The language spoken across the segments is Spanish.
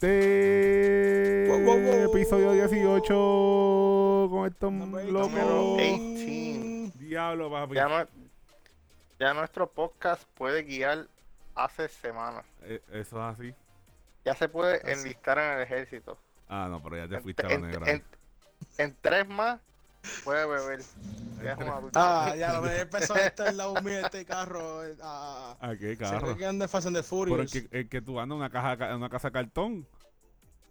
Wow, wow, wow. Episodio 18 con estos Number locos. Número 18. Diablo, papi. Ya, no- ya nuestro podcast puede guiar hace semanas. Eh, Eso es así. Ya se puede Así. enlistar en el ejército. Ah, no, pero ya te En, fuiste a la en- negra. en- en tres más puede beber. Ah, ya lo me empezó a estar el lado mío este carro. eh, A, ¿A qué se carro? que anda Fast and the Pero Furious. el que, el que tú andas en una, caja, una casa de cartón.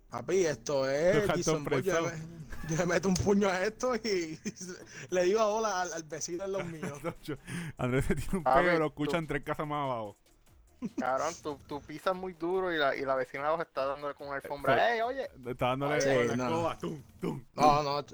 Papi, esto es. Jason. Yo, le- yo le meto un puño a esto y le digo hola al, al vecino de los míos. Andrés se tiene un ver, lo tú- escuchan tres casas más abajo. Cabrón, tú, tú pisas muy duro y la, y la vecina abajo está dándole con una alfombra. Sí. ¡Ey, oye! Está dándole Sí, con la no. escoba. Tum, tum. No, no.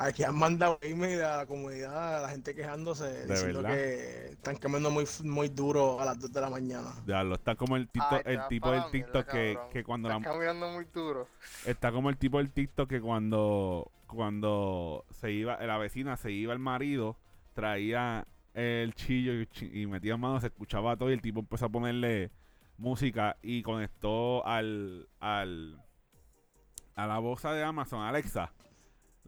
Aquí han mandado email a la comunidad, a la gente quejándose, diciendo verdad? que están quemando muy, muy duro a las 2 de la mañana. Ya lo está como el, tito- Ay, el tipo del la mierda, TikTok que, que cuando Estás la, caminando muy duro. Está como el tipo del TikTok que cuando, cuando se iba, la vecina se iba el marido, traía el chillo y, metía mano, se escuchaba todo y el tipo empezó a ponerle música y conectó al, al a la voz de Amazon, Alexa.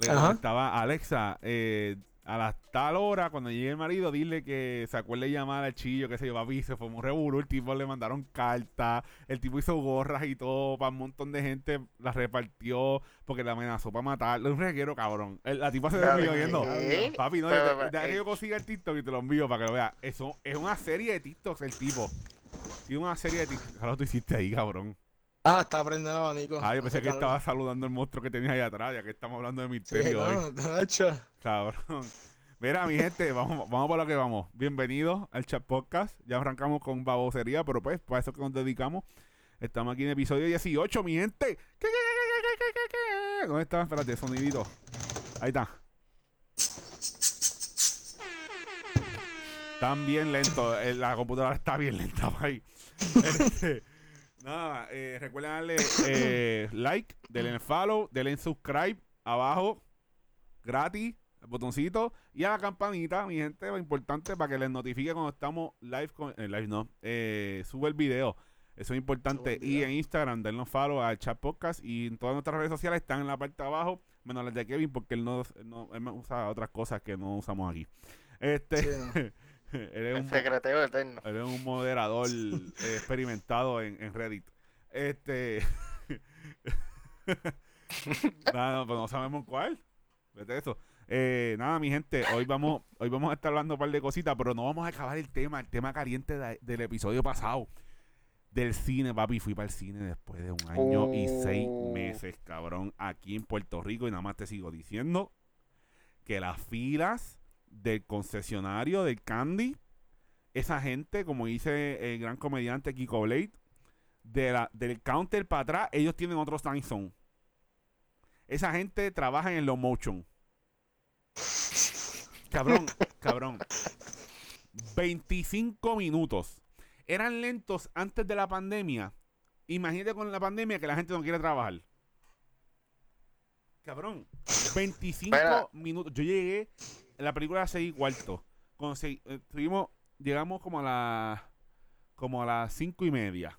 Le Ajá. conectaba Alexa, eh, a la tal hora, cuando llegue el marido, dile que se acuerde de llamar al chillo, que se yo, papi, se fue un revolú, el tipo le mandaron cartas, el tipo hizo gorras y todo, para un montón de gente, las repartió, porque le amenazó para matarlo, un reguero cabrón. El- la tipa se desvió viendo. ¿qué? Papi, no, deja que eh. yo consiga el TikTok y te lo envío para que lo veas. Eso es una serie de TikToks el tipo. Tiene una serie de TikToks. ¿Qué tú hiciste ahí, cabrón? Ah, está prendiendo el abanico. Ah, yo pensé Hace que calor. estaba saludando al monstruo que tenías ahí atrás, ya que estamos hablando de Sí, misterio hoy. no, hecho. Cabrón. Mira, mi gente, vamos, vamos para lo que vamos. Bienvenidos al chat podcast. Ya arrancamos con babosería, pero pues, para eso que nos dedicamos. Estamos aquí en episodio 18, mi gente. ¿Qué, qué, qué, qué, qué, qué, qué, qué? ¿Dónde está? Espérate, sonidito. Ahí está. Están bien lentos. eh, La computadora está bien lenta ahí. Este, nada, eh, recuerden darle eh, like, denle follow, denle subscribe abajo, gratis, el botoncito y a la campanita, mi gente, lo importante para que les notifique cuando estamos live, con, eh, live no, eh, sube el video. Eso es importante. Y en Instagram, denle follow al chat podcast y en todas nuestras redes sociales están en la parte de abajo, menos las de Kevin, porque él no, no él usa otras cosas que no usamos aquí. Este, Sí, no. él es El un secreteo eterno. Eres un moderador eh, experimentado en, en Reddit. Este. nada, no, pues no sabemos cuál. Vete eso. Eh, nada, mi gente, hoy vamos, hoy vamos a estar hablando un par de cositas, pero no vamos a acabar el tema, el tema caliente de- del episodio pasado. Del cine, papi. Fui para el cine después de un año y seis Oh. meses, cabrón, aquí en Puerto Rico. Y nada más te sigo diciendo que las filas del concesionario del Candy esa gente, como dice el gran comediante Kiko Blade, de la, del counter para atrás, ellos tienen otro time zone. Esa gente trabaja en low motion. Cabrón, cabrón. 25 minutos. Eran lentos antes de la pandemia. Imagínate con la pandemia que la gente no quiere trabajar. Cabrón. 25 Espera. minutos. Yo llegué la película a 6 cuartos. Cuando se- eh, llegamos como a las como a las cinco y media.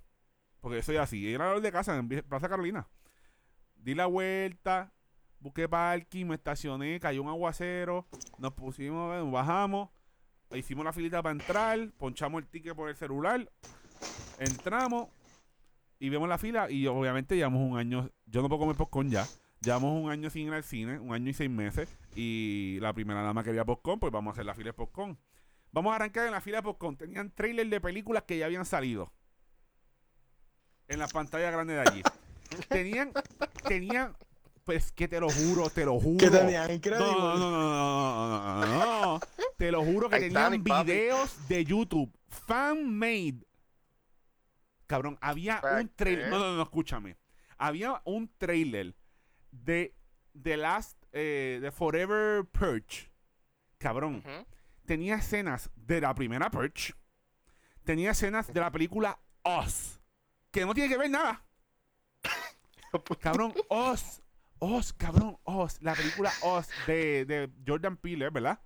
Porque yo soy así. Era la hora de casa en Plaza Carolina. Di la vuelta, busqué parking, me estacioné, cayó un aguacero, nos pusimos, bajamos, hicimos la filita para entrar, ponchamos el ticket por el celular, entramos y vemos la fila y obviamente llevamos un año, yo no puedo comer popcorn ya, llevamos un año sin ir al cine, un año y seis meses y la primera dama quería popcorn, pues vamos a hacer la fila de popcorn. Vamos a arrancar en la fila de popcorn, tenían trailer de películas que ya habían salido en la pantalla grande de allí. Tenían, tenían, pues que te lo juro, te lo juro. ¿Qué tenían? No, Increíble. no, no, no, no, no, no, no, no. Te lo juro que tenían videos de YouTube fan-made. Cabrón, había ¿Para un trailer. No, no, no, escúchame. Había un trailer de The Last, eh, de Forever Purge. Cabrón, tenía escenas de la primera Purge. Tenía escenas de la película Us. Que no tiene que ver nada. Cabrón, Oz. Oz, cabrón, Oz. La película Oz de, de Jordan Peele, ¿verdad?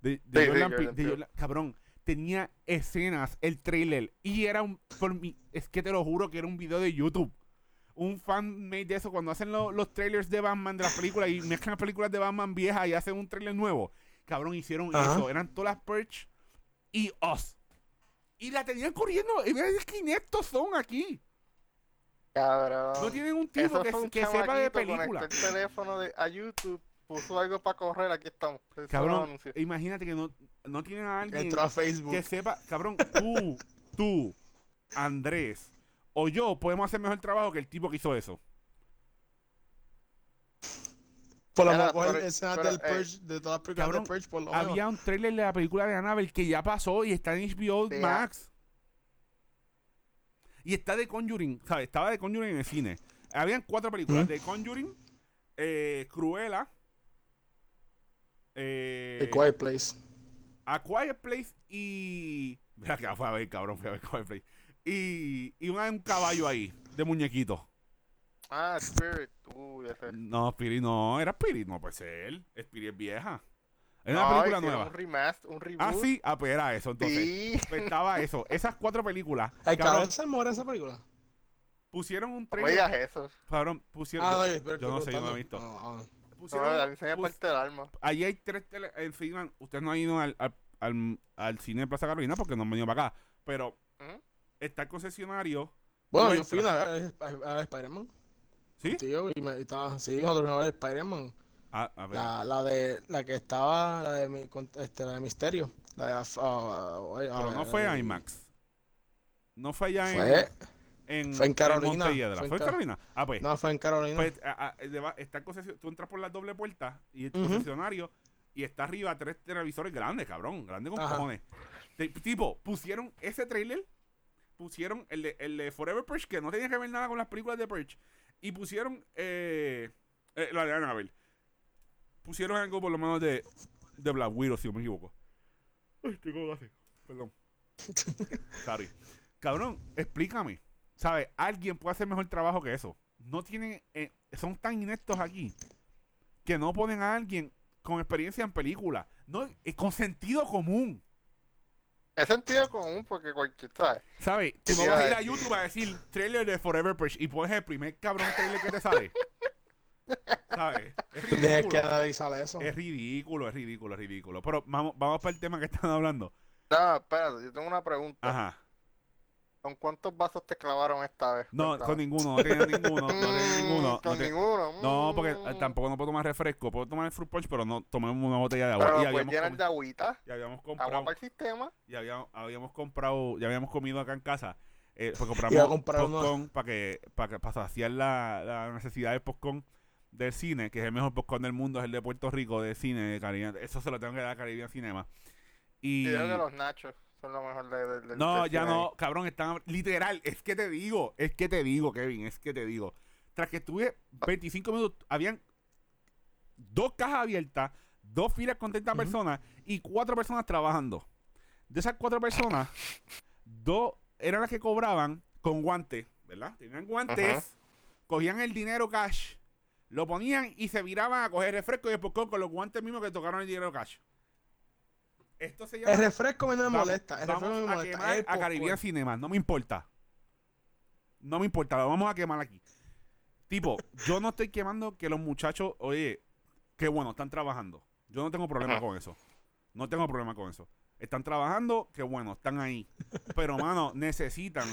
De, de Sí, sí, Jordan de. Jordan- cabrón, tenía escenas, el trailer, y era un, por mi, es que te lo juro que era un video de YouTube. Un fan made de eso cuando hacen lo- los trailers de Batman de las películas y mezclan las películas de Batman viejas y hacen un trailer nuevo. Cabrón, hicieron Ajá. eso. Eran todas las Perch y Us. Y la tenían corriendo. Y mira qué ineptos son aquí. Cabrón. No tienen un tipo que, fue un que sepa de película. El teléfono de, a YouTube, puso algo para correr, aquí estamos. Cabrón, imagínate que no, no tienen a alguien Entró a Facebook. que sepa, cabrón, tú, tú, Andrés o yo podemos hacer mejor trabajo que el tipo que hizo eso. Por lo pero, del eh, Purge, de todas las películas cabrón, de Purge, por lo menos. Había un trailer de la película de Annabelle que ya pasó y está en HBO. Max. Y está de Conjuring, ¿sabes? Estaba de Conjuring en el cine. Habían cuatro películas: de Conjuring, eh, Cruella, eh, The Quiet Place. A Quiet Place y. Mira que fue a ver, cabrón, fue a ver Quiet Place. Y, y una- un caballo ahí, de muñequito. Ah, Spirit. Uy, ese. No, Spirit no, era Spirit, no puede ser. Spirit es vieja. Es una No, película nueva. Un remaster, un reboot. Ah, sí, ah, pues era eso, entonces. Sí. Pues estaba eso. Esas cuatro películas. ¿El cabrón, cabrón se muere esa película? pusieron un trailer. digas eso. Cabrón, pusieron. Ah, pero yo no sé, yo no he visto. No, ah. No, pusieron- a mí se me pus- parte el alma. Ahí hay tres tele encima. Usted no ha ido al, al, al- al cine de Plaza Carolina porque no han venido para acá. Pero Ujú. Está el concesionario. Bueno, yo fui a a Spider-Man. ¿Sí? Tío, y me estaba, sí, nosotros ver Spider-Man. Ah, a ver. La, la de, la que estaba, la de, mi- este, la de Misterio. La de, ah, ah, Pero no fue eh, IMAX. No fue allá en, Fue, en, fue en Carolina. Fue en ¿Fue en Ca- Carolina? Ah, pues. no, fue en Carolina. pues a- a- está. Tú entras por la doble puerta y el concesionario y está arriba tres televisores grandes, cabrón. Grandes con cojones. Tipo, pusieron ese trailer, pusieron el de, el de Forever Purge, que no tenía que ver nada con las películas de Purge, y pusieron eh, eh, la de Annabelle. Pusieron algo por lo menos de, de Black Widow, si no me equivoco. Ay, tengo gases. Perdón. Sorry. Cabrón, explícame. ¿Sabes? Alguien puede hacer mejor trabajo que eso. No tienen. eh, son tan ineptos aquí que no ponen a alguien con experiencia en película. No, con sentido común. Es sentido común porque cualquier, ¿sabes? ¿Sabes? Tú ¿Qué no te vas a ir a decir? YouTube a decir trailer de Forever Purge y pones el primer cabrón trailer que te sale. ¿Sabes? Es que analizar eso. Es ridículo, es ridículo, es ridículo. Pero vamos, vamos para el tema que están hablando. No, espérate, yo tengo una pregunta. Ajá. ¿Con cuántos vasos te clavaron esta vez? No, Cuéntame. con ninguno, no tenía ninguno, no tenía ninguno. No, Con te- ninguno. no, porque mm. eh, tampoco no puedo tomar refresco. Puedo tomar el fruit punch, pero no tomemos una botella de agua. Pero y habíamos, llenar de agüita, y habíamos agua comprado, para el sistema. y habíamos, habíamos comprado, ya habíamos comido acá en casa. Eh, pues compramos popcorn para que, para que para saciar la, la necesidad del popcorn del cine, que es el mejor popcorn del mundo, es el de Puerto Rico de cine de Caribbean. Eso se lo tengo que dar a Caribbean Cinema. Y yo que los nachos son lo mejor de, de- del no, ya no, cabrón, están literal, es que te digo, es que te digo, Kevin, es que te digo. Tras que estuve 25 minutos, habían dos cajas abiertas, dos filas con 30 Ujú. personas y cuatro personas trabajando. De esas cuatro personas, dos eran las que cobraban con guantes, ¿verdad? Tenían guantes, cogían el dinero cash, lo ponían y se viraban a coger refresco y popcorn con los guantes mismos que tocaron el dinero cash. Esto se llama El refresco me no me molesta. El vamos refresco me a molesta. quemar el a Caribbean. Cinema, no me importa. No me importa, lo vamos a quemar aquí. Tipo, yo no estoy quemando que los muchachos, oye, qué bueno, están trabajando. Yo no tengo problema Ajá. con eso. No tengo problema con eso. Están trabajando, qué bueno, están ahí. Pero, mano, necesitan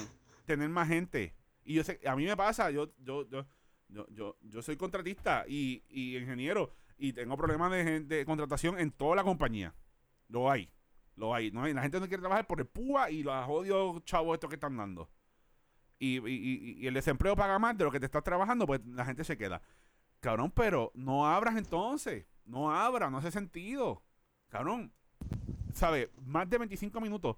tener más gente. Y yo sé, a mí me pasa, yo, yo, yo, yo, yo, yo soy contratista y, y ingeniero y tengo problemas de, de contratación en toda la compañía. Lo hay. Lo hay. No hay. La gente no quiere trabajar por el púa y los odios chavos estos que están dando. Y, y- y- el desempleo paga más de lo que te estás trabajando, pues la gente se queda. Cabrón, pero no abras entonces. No abras, no hace sentido. Cabrón, ¿sabes? Más de 25 minutos.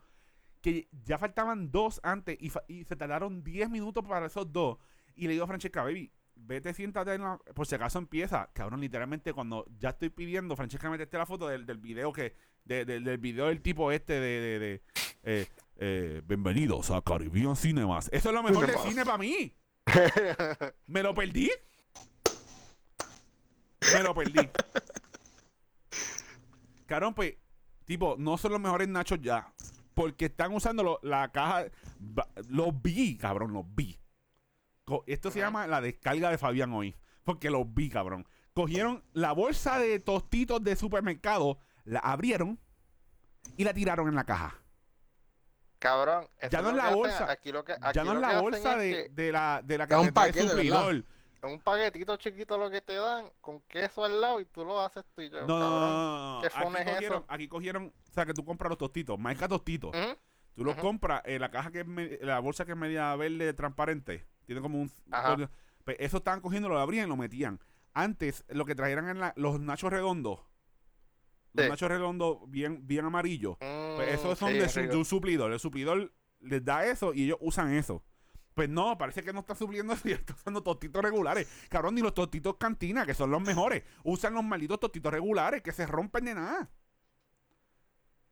Que ya faltaban dos antes y, y se tardaron 10 minutos para esos dos. Y le digo a Francesca, baby, vete, siéntate, en la- por si acaso empieza. Cabrón, literalmente cuando ya estoy pidiendo, Francesca me metiste la foto del, del video que, de- de- del video del tipo este de, de, de, eh, eh, bienvenidos a Caribbean Cinemas. Eso es lo mejor de cine para mí. ¿Me lo perdí? Me lo perdí. Cabrón, pues, tipo, no son los mejores nachos ya. Porque están usando lo- la caja. Los vi, cabrón, los vi. Esto se llama la descarga de Fabián hoy. Porque los vi, cabrón. Cogieron la bolsa de tostitos de supermercado, la abrieron y la tiraron en la caja. Cabrón, Ya no es la bolsa. Aquí lo que, ya no es la bolsa de, de la de la Es un paquete, ¿verdad? suplidor. un paquetito chiquito lo que te dan con queso al lado y tú lo haces tú y yo. No, no, no, cabrón. no, no. ¿Qué Aquí es cogieron, eso? aquí cogieron, o sea, que tú compras los tostitos, marca tostitos. Tú los compras, eh, la caja que es me- la bolsa que es media verde transparente, tiene como un... Ajá. Pues eso estaban cogiendo, lo abrían y lo metían. Antes, lo que trajeran en la, los nachos redondos, los Sí. nachos redondos bien, bien amarillos, pues Mm, esos son sí, de, su- rico. de un suplidor. El suplidor les da eso y ellos usan eso. Pues no, parece que no está supliendo eso y está usando tostitos regulares. Cabrón, ni los tostitos cantina, que son los mejores. Usan los malditos tostitos regulares que se rompen de nada.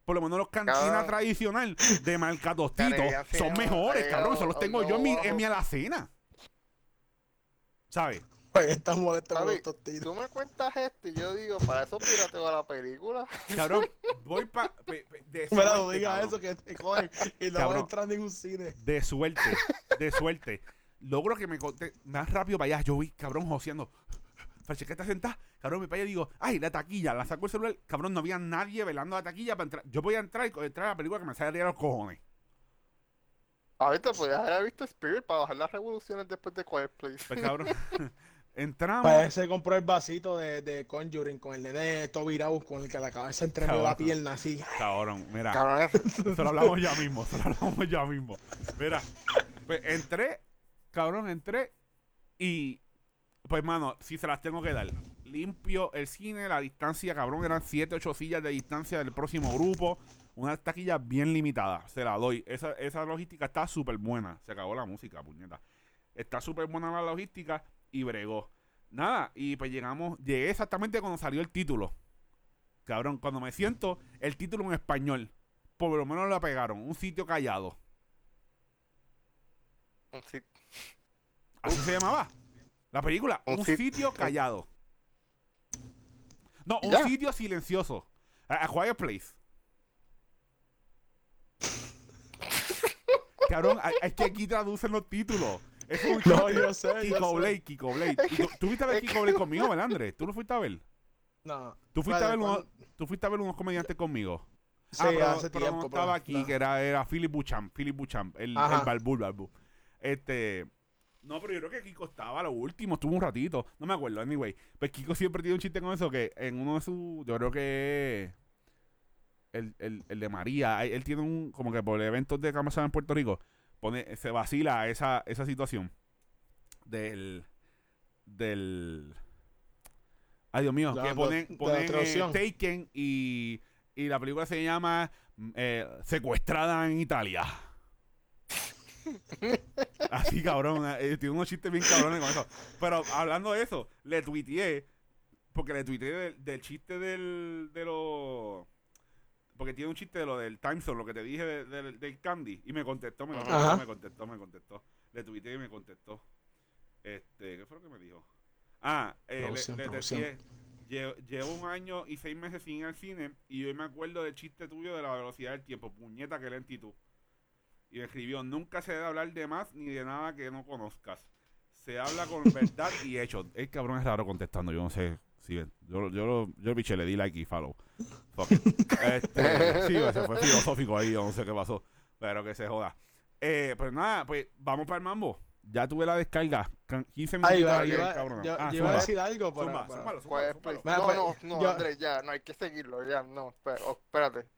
Por lo menos los cantina Cabrón. tradicional de marca son mejores, cabrón. Eso los tengo yo en mi, en alacena. ¿Sabes? Pues estás molesto con los tostitos. Tú me cuentas esto y yo digo, para eso pirateo la película. Cabrón, voy para. De suerte, digas cabrón. eso que te cogen y no van a entrar a ningún cine. De suerte, de suerte. Logro que me conté más rápido para allá. Yo vi, cabrón, joseando. Francesca está sentada. Cabrón, me para allá y digo, ay, la taquilla. La saco el celular. Cabrón, no había nadie velando la taquilla para entrar. Yo voy a entrar y entrar a la película que me sale a los cojones. Ahorita podías haber visto Spirit para bajar las revoluciones después de Quiet Place. Pues, cabrón, entramos. Para ese compró el vasito de, de Conjuring con el nene todo virado con el que la cabeza entre Cabrón. la pierna así. Cabrón, mira. Cabrón, Eso lo hablamos ya mismo, eso lo hablamos ya mismo. Mira, pues entré, cabrón, entré y, pues, mano, si se las tengo que dar. Limpio el cine, la distancia, cabrón, eran 7, 8 sillas de distancia del próximo grupo. Una taquilla bien limitada, se la doy. Esa, esa logística está súper buena. Se acabó la música, puñeta. Está súper buena la logística y bregó. Nada, y pues llegamos, llegué exactamente cuando salió el título. Cabrón, cuando me siento, el título en español por lo menos la pegaron. Un sitio callado. sí, Así se llamaba. La película. Un Un, sit- sitio callado. No, un Ya. sitio silencioso. A, a Quiet Place. Cabrón, es que aquí traducen los títulos. Es un No, yo sé, yo Kiko sé. Blake, Kiko Blake. Y tú, tú fuiste a ver Kiko Blake conmigo, ¿verdad, Andrés? ¿Tú lo fuiste a ver? No. ¿Tú fuiste, a ver unos, tú fuiste a ver unos comediantes conmigo? Sí, ah, pero, hace pero tiempo. no estaba pero- aquí, no. que era, era Philip Buchamp, Philip Buchamp, el, Ajá. el Balbú, el Balbú. Este, no, pero yo creo que Kiko estaba lo último, estuvo un ratito, no me acuerdo, anyway. Pues Kiko siempre tiene un chiste con eso, que en uno de sus, yo creo que el, el, el de María, él él tiene un, como que por eventos de Camasada en Puerto Rico, pone, se vacila esa, esa situación del, del, ay Dios mío, La- que la- ponen, la ponen eh. Taken y, y la película se llama eh, Secuestrada en Italia. Así, cabrón. eh, tiene unos chistes bien cabrones con eso. Pero hablando de eso, le tuiteé. Porque le tuiteé del, del chiste del, de los. Porque tiene un chiste de lo del time zone, lo que te dije de- del- del candy. Y me contestó, me contestó, Ajá. me contestó, me contestó. Le tuiteé y me contestó. Este, ¿qué fue lo que me dijo? Ah, eh, le- "Lle- Llevo un año y seis meses sin ir al cine y hoy me acuerdo del chiste tuyo de la velocidad del tiempo. Puñeta, que lentitud. Y escribió, nunca se debe hablar de más ni de nada que no conozcas. Se habla con verdad y hechos. El cabrón es raro contestando, yo no sé. si ven. yo, yo, lo- yo biche, le di like y follow. Fuck. Este, sí, se fue filosófico ahí, yo no sé qué pasó. Pero que se joda. Eh, pues nada, pues vamos para el mambo. Ya tuve la descarga. Can- 15 minutos. Ahí va, ahí, yo, cabrón. yo- Ah, yo iba a decir algo, pero. Zumba, zúmbalo, zúmbalo, zúmbalo. Mira, No, pues, no, no, yo- Andrés, ya, no hay que seguirlo, ya, no, espera- oh, espérate.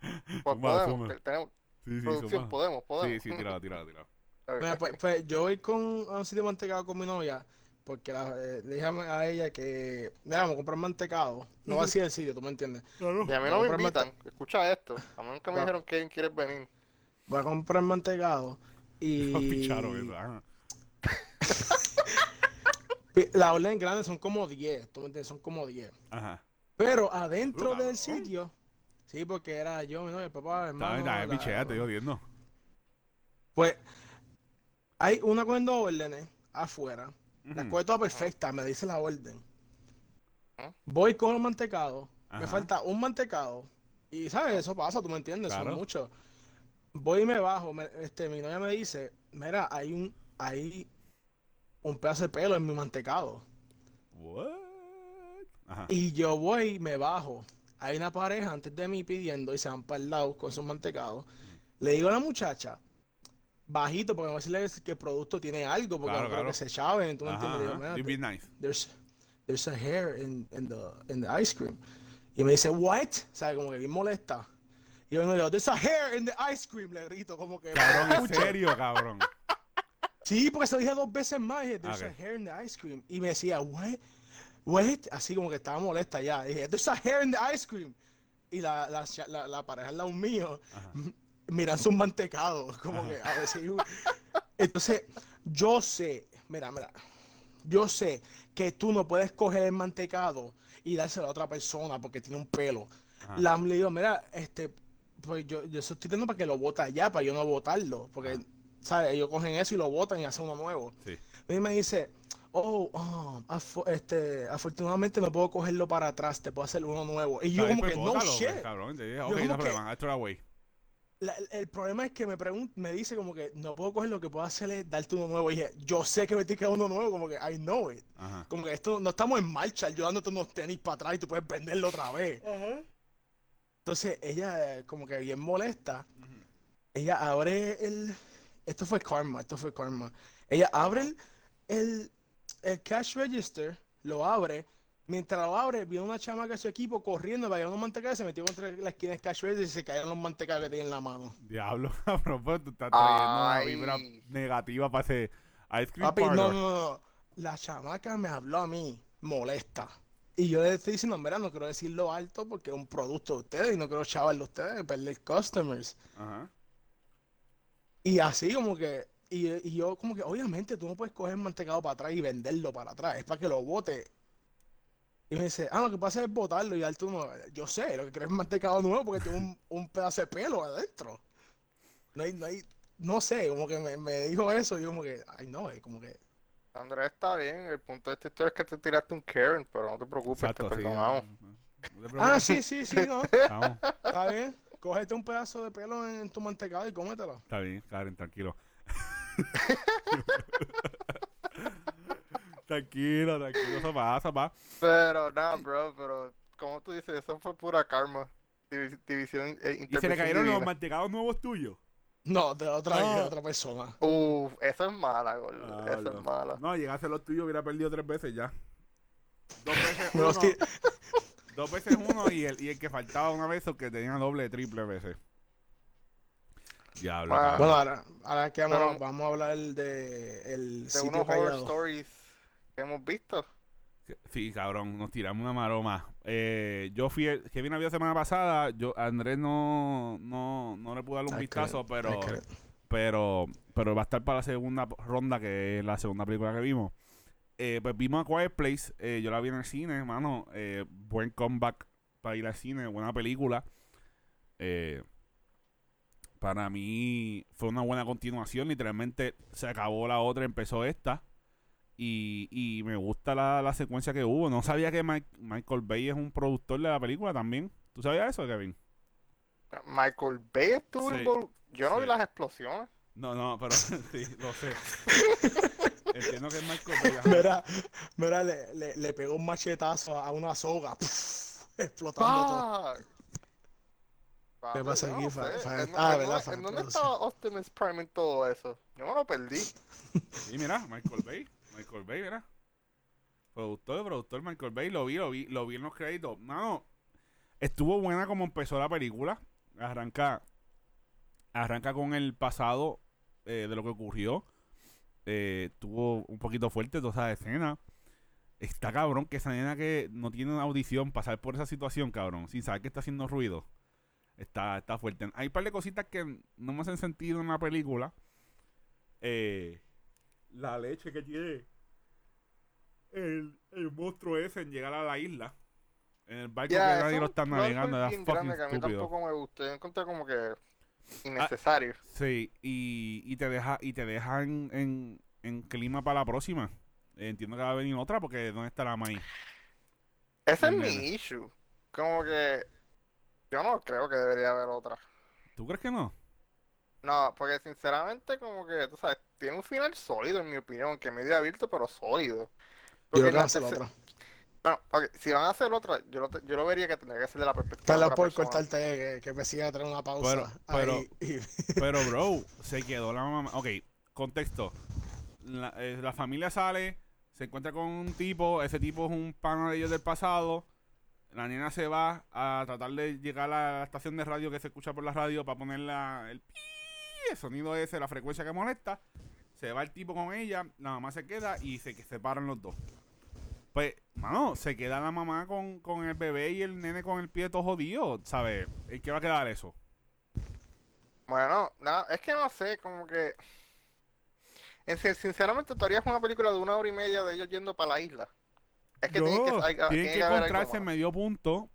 Zumba, podemos, tenemos Sí, sí, producción, podemos, podemos. Sí, sí. Ok, Mira, ok. pues, pues, yo voy con, a un sitio de mantecado con mi novia porque la- eh, le dije a ella que, mira, vamos a comprar mantecado. No va a decir el sitio, tú me entiendes. Y a mí no me invitan, escucha esto. A mí nunca me dijeron quién quieres venir. Voy a comprar mantecado y las órdenes grandes son como 10, tú me entiendes, son como 10. Ajá. Pero adentro del sitio, sí, porque era yo, mi novia, el papá, hermano. está bien, pichea, te jodiendo. Pues hay una con dos órdenes afuera. La escoge toda perfecta, me dice la orden. Voy con el mantecado, Ajá. me falta un mantecado. Y sabes, eso pasa, tú me entiendes, Claro. son muchos. voy y me bajo. me- este, mi novia me dice, mira, hay un, hay un pedazo de pelo en mi mantecado. What? Ajá. Y yo voy y me bajo. Hay una pareja antes de mí pidiendo y se van para el lado con sus mantecados. Le digo a la muchacha, bajito, porque no decirle que el producto tiene algo, porque Claro, no creo claro. que se chaven. ¿tú me entiendes? Le digo, ajá. "Mira, You'd be nice. there's, there's a hair in, in, the, in the ice cream. Y me dice, what? ¿Sabes? Como que bien molesta. Y yo me digo, there's a hair in the ice cream, le grito, como que... Cabrón, en serio, cabrón. Sí, porque se lo dije dos veces más. There's a hair in the ice cream. Y me decía, what? What? Así como que estaba molesta ya. Y dije, there's a hair in the ice cream. Y la, la, la, la pareja al lado mío miran sus mantecados. Como que a ver si... Entonces, yo sé, mira, mira. Yo sé que tú no puedes coger el mantecado y dárselo a otra persona porque tiene un pelo. Ajá. La, le digo, mira, este, pues yo, yo estoy dando para que lo bota allá, para yo no botarlo. Porque, ¿sabes? Ellos cogen eso y lo botan y hacen uno nuevo. Sí. Y me dice, oh, oh, este, afortunadamente no puedo cogerlo para atrás, te puedo hacer uno nuevo. Y yo como pues, que, no shit. pues, cabrón. Te dije, Yo ok, no como hay que- problema, throw it away. La- el, el problema es que me pregun- me dice como que no puedo coger lo que puedo hacer es darte uno nuevo. Y dije, yo sé que me tienes que dar uno nuevo, como que I know it. Ajá. Como que esto no estamos en marcha, yo dándote unos tenis para atrás y tú puedes venderlo otra vez. Entonces ella, eh, como que bien molesta, ella abre el. Esto fue karma, esto fue karma. Ella abre el, el, el cash register, lo abre. Mientras lo abre, viene una chamaca de su equipo corriendo para llevar unos mantecados, se metió contra la esquina del cash register y se cayeron los mantecados que tenía en la mano. Diablo, cabrón, pues tú estás trayendo una vibra negativa para ese ice cream Papi, no, no, no. La chamaca me habló a mí, molesta. Y yo le estoy diciendo, mira, no quiero decirlo alto porque es un producto de ustedes y no quiero chavarlo a ustedes, perder customers. Ajá. Y así como que, y, y yo como que, obviamente tú no puedes coger mantecado para atrás y venderlo para atrás, es para que lo bote. Y me dice, ah, lo que pasa es botarlo y darte uno. Yo sé, lo que quiero es mantecado nuevo porque tiene un, un pedazo de pelo adentro. No hay, no hay, no sé, como que me, me dijo eso y yo como que, ay no, es como que, Andrés está bien, el punto de esta historia es que te tiraste un Karen, pero no te preocupes, Exacto, te sí. perdonamos. No ah, sí, sí, sí, no, Vamos, está bien. Cógete un pedazo de pelo en tu mantecado y cómetelo. está bien, Karen, tranquilo. tranquilo, tranquilo, eso pasa, pa. Pero nada, bro, pero como tú dices, eso fue pura karma. Divi- División, eh, Y se le cayeron los mantecados nuevos tuyos. No, de otra, de otra persona. Uf, eso es mala, gordo. Ah, Eso no. es mala. No, llegase los tuyos, hubiera perdido tres veces ya. Dos veces uno, dos veces uno y el, y el que faltaba una vez, el que tenía doble, triple veces. Diablo, Ah. Bueno, ahora, ahora que vamos, Bueno. vamos a hablar de el De sitio unos horror stories que hemos visto. Sí, cabrón, nos tiramos una maroma. Eh, yo fui, el, Kevin había semana pasada, yo a Andrés no, no, no le pude dar un vistazo, pero, pero, pero va a estar para la segunda ronda, que es la segunda película que vimos. Eh, pues vimos a Quiet Place, eh, yo la vi en el cine, hermano. eh, buen comeback para ir al cine, buena película. Eh, para mí fue una buena continuación, literalmente se acabó la otra, empezó esta. Y, y me gusta la, la secuencia que hubo. No sabía que Mike- Michael Bay es un productor de la película también. ¿Tú sabías eso, Kevin? Michael Bay estuvo Sí, Yo no sí. vi las explosiones. No, no, pero sí, lo sé. Entiendo que es Michael Bay. ajá. Mira, mira, le, le, le pegó un machetazo a una soga, explotando todo. Papi, pasa aquí, no. Fa- ¿En, ah, en- verdad, en Fa- dónde sí. estaba Optimus Prime en todo eso? Yo me lo perdí. Sí, mira, Michael Bay. Michael Bay, mira. Productor, productor Michael Bay. Lo vi, lo vi, lo vi en los créditos. No, estuvo buena como empezó la película. Arranca, arranca con el pasado eh, de lo que ocurrió. Eh, estuvo un poquito fuerte toda esa escena. Está cabrón que esa nena que no tiene una audición pasar por esa situación, cabrón, sin saber que está haciendo ruido. Está, está fuerte. Hay un par de cositas que no me hacen sentido en la película. Eh, la leche que tiene el, el monstruo ese en llegar a la isla. En el barco que nadie lo está es navegando. Bien fucking que a mí estúpido. tampoco me gustó. Yo encontré como que innecesario. Sí, y, y te deja, y te deja en, en, en clima para la próxima. Entiendo que va a venir otra porque ¿dónde está la maíz? Ese es mi issue. Como que yo no creo que debería haber otra. ¿Tú crees que no? No, porque sinceramente como que, tú sabes, tiene un final sólido en mi opinión, que medio abierto pero sólido. Yo Porque creo que hacer otra. Bueno, ok, si van a hacer otra, yo lo, yo lo vería que tendría que ser de la perspectiva Perdón por persona. cortarte, que, que me siga a traer una pausa. Pero- pero- ahí, y- Pero, bro, se quedó la mamá. Ok, contexto. La, eh, la familia sale, se encuentra con un tipo. Ese tipo es un pana de ellos del pasado. La nena se va a tratar de llegar a la estación de radio que se escucha por la radio para poner la- el el sonido ese, la frecuencia que molesta. Se va el tipo con ella, la mamá se queda y se separan los dos. Pues, mano, se queda la mamá con, con el bebé y el nene con el pie todo jodido, ¿sabes? ¿En qué va a quedar eso? Bueno, nada, es que no sé, como que... En sin- sinceramente, tú harías una película de una hora y media de ellos yendo para la isla. Es que tienen que, hay- tienen tiene que encontrarse en medio punto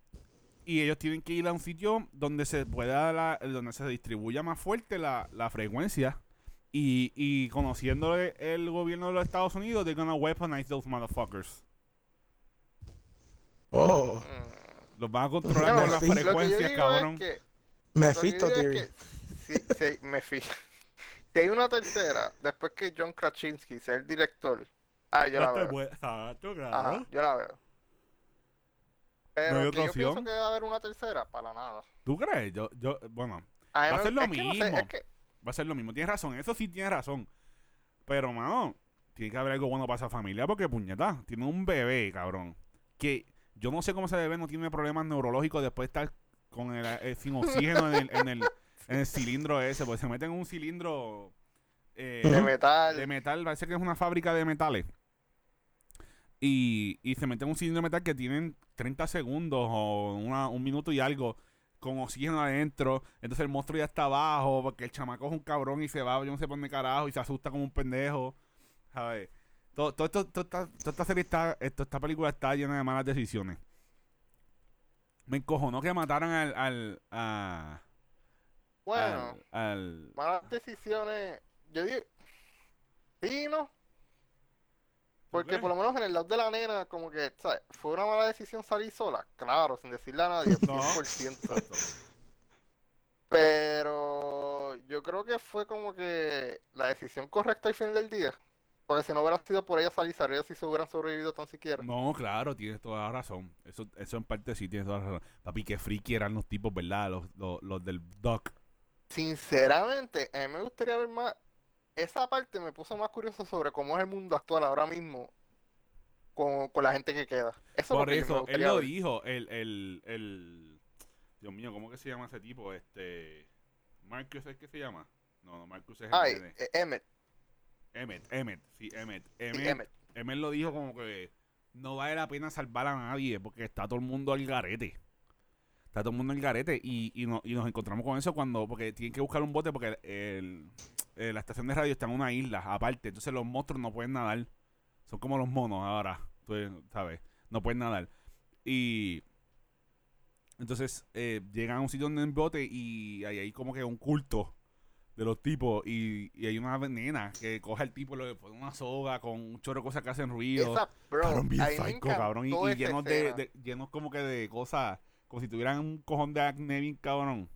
y ellos tienen que ir a un sitio donde se pueda la- donde se distribuya más fuerte la, la frecuencia. Y, y conociendo el, el gobierno de los Estados Unidos they're gonna weaponize those motherfuckers. Oh, Mm. los van a No, controlar con las frecuencias cabrón es que, Mephisto Theory. digo es que si, si- me fi- si hay una tercera, después que John Krasinski sea el director, ah, yo la veo. Exacto, Ajá, yo la veo. Pero hay que otra yo pienso opción? que va a haber una tercera, para nada. ¿Tú crees? Yo, yo, bueno, A Va a ser lo no sé, mismo. es que- va a ser lo mismo. Tienes razón, eso sí tienes razón. Pero, mano, tiene que haber algo bueno para esa familia porque, puñeta, tiene un bebé, cabrón. Que yo no sé cómo ese bebé no tiene problemas neurológicos después de estar con el, eh, sin oxígeno en el, en, el, en el cilindro ese. Pues se mete en un cilindro eh, de metal. de metal, parece que es una fábrica de metales. Y, y se mete en un cilindro de metal que tienen 30 segundos o una- un minuto y algo con oxígeno adentro. Entonces el monstruo ya está abajo porque el chamaco es un cabrón y se va, yo no sé por dónde carajo y se asusta como un pendejo. ¿Sabes? Todo, todo esto, toda esta, toda esta serie está, esto- esta película está llena de malas decisiones. Me encojonó que mataran al, al, a- Bueno, al, al- malas decisiones. Yo digo. Sí, ¿no? Porque por lo menos en el lado de la nena, como que, ¿sabes? Fue una mala decisión salir sola. Claro, sin decirle a nadie, No. 100%. Pero yo creo que fue como que la decisión correcta al final del día. Porque si no hubiera sido por ella salir, sabría si se hubieran sobrevivido tan siquiera. No, claro, tienes toda la razón. Eso, eso en parte sí tienes toda la razón. Papi, que friki eran los tipos, ¿verdad? Los, los, los del Doc. Sinceramente, a mí me gustaría ver más. Esa parte me puso más curioso sobre cómo es el mundo actual ahora mismo con, con la gente que queda. Eso es lo Por que eso, él lo ver. dijo, el, el, el... Dios mío, ¿cómo que se llama ese tipo? Este... Marcus es que se llama. No, no, Marcus es el Ay, eh, Emmet, Emmet, Emmet, sí, Emmet. sí, Emmet, Emmet. Emmet lo dijo como que no vale la pena salvar a nadie porque está todo el mundo al garete. Está todo el mundo al garete y, y, no- y nos encontramos con eso cuando, porque tienen que buscar un bote porque el- eh, la estación de radio está en una isla aparte, entonces los monstruos no pueden nadar. Son como los monos ahora, tú sabes, no pueden nadar. Y entonces eh, llegan a un sitio donde hay un bote y hay ahí como que un culto de los tipos y, y hay una nena que coge al tipo y le pone una soga con un chorro de cosas que hacen ruido. Esa, bro, cabrón, bien psycho, cabrón. Y, llenos de, de- llenos como que de cosas, como si tuvieran un cojón de acné bien cabrón.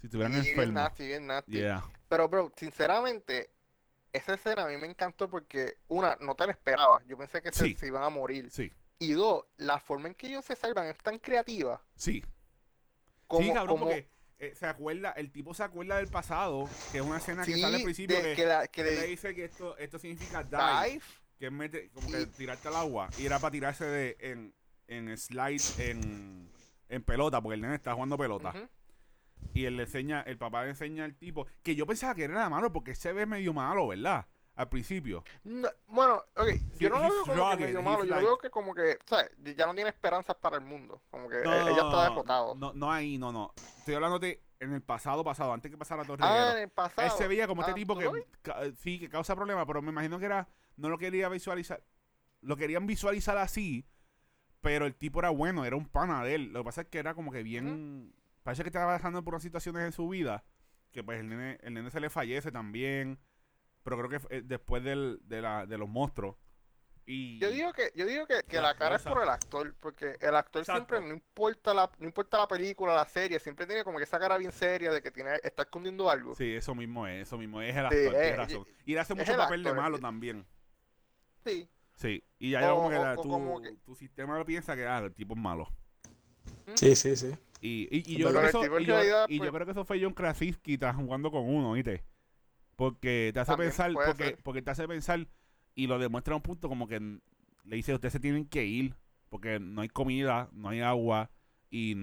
Si estuvieran Sí, bien enfermos. nasty, bien nasty. Yeah. Pero, bro, sinceramente, esa escena a mí me encantó porque, una, no te la esperaba. Yo pensé que se, Sí. se iban a morir. Sí, Y dos, la forma en que ellos se salvan es tan creativa. sí. Como, sí, cabrón, como- porque eh, se acuerda, el tipo se acuerda del pasado, que es una escena que sale al principio de- que, que, la- que que le le dice que esto, esto significa dive, que es como que Y- tirarte al agua. Y era para tirarse de, en, en slide en, en pelota, porque el nene está jugando pelota. ujú. Y él le enseña, el papá le enseña al tipo, que yo pensaba que era malo porque se ve medio malo, ¿verdad? Al principio. No, bueno, ok, yo no lo veo como que medio malo, yo like- veo que como que, ¿sabes? Ya no tiene esperanzas para el mundo, como que No, eh, ella está derrotado. No, no ahí, no, no. Estoy hablando de en el pasado, pasado, antes que pasara todo ah, en el pasado. Él se veía como Ah, este tipo ¿tú que ca- sí, que causa problemas, pero me imagino que era, no lo quería visualizar, lo querían visualizar así, pero el tipo era bueno, era un pana de él. Lo que pasa es que era como que bien, parece que estaba pasando por unas situaciones en su vida, que pues el nene, el nene se le fallece también, pero creo que eh, después del, de, la, de los monstruos, Y Yo digo que, yo digo que, que la cara es por el actor, porque el actor Exacto. siempre, no importa la, no importa la película, la serie, siempre tiene como que esa cara bien seria de que tiene, está escondiendo algo. Sí, eso mismo es, eso mismo es. Es el Sí, actor, tienes eh, razón. Y él hace es mucho el papel de malo también. Sí. Sí, y ya O- como que, o- la- o tu, como que- tu sistema lo piensa que ah, el tipo es malo. Sí, sí, sí. Y, y, y yo, creo que eso, y, yo, realidad, y yo pues- creo que eso fue John Krasinski jugando con uno, ¿viste? Porque te hace pensar, porque, ser. porque te hace pensar y lo demuestra a un punto como que le dice, ustedes se tienen que ir porque no hay comida, no hay agua y,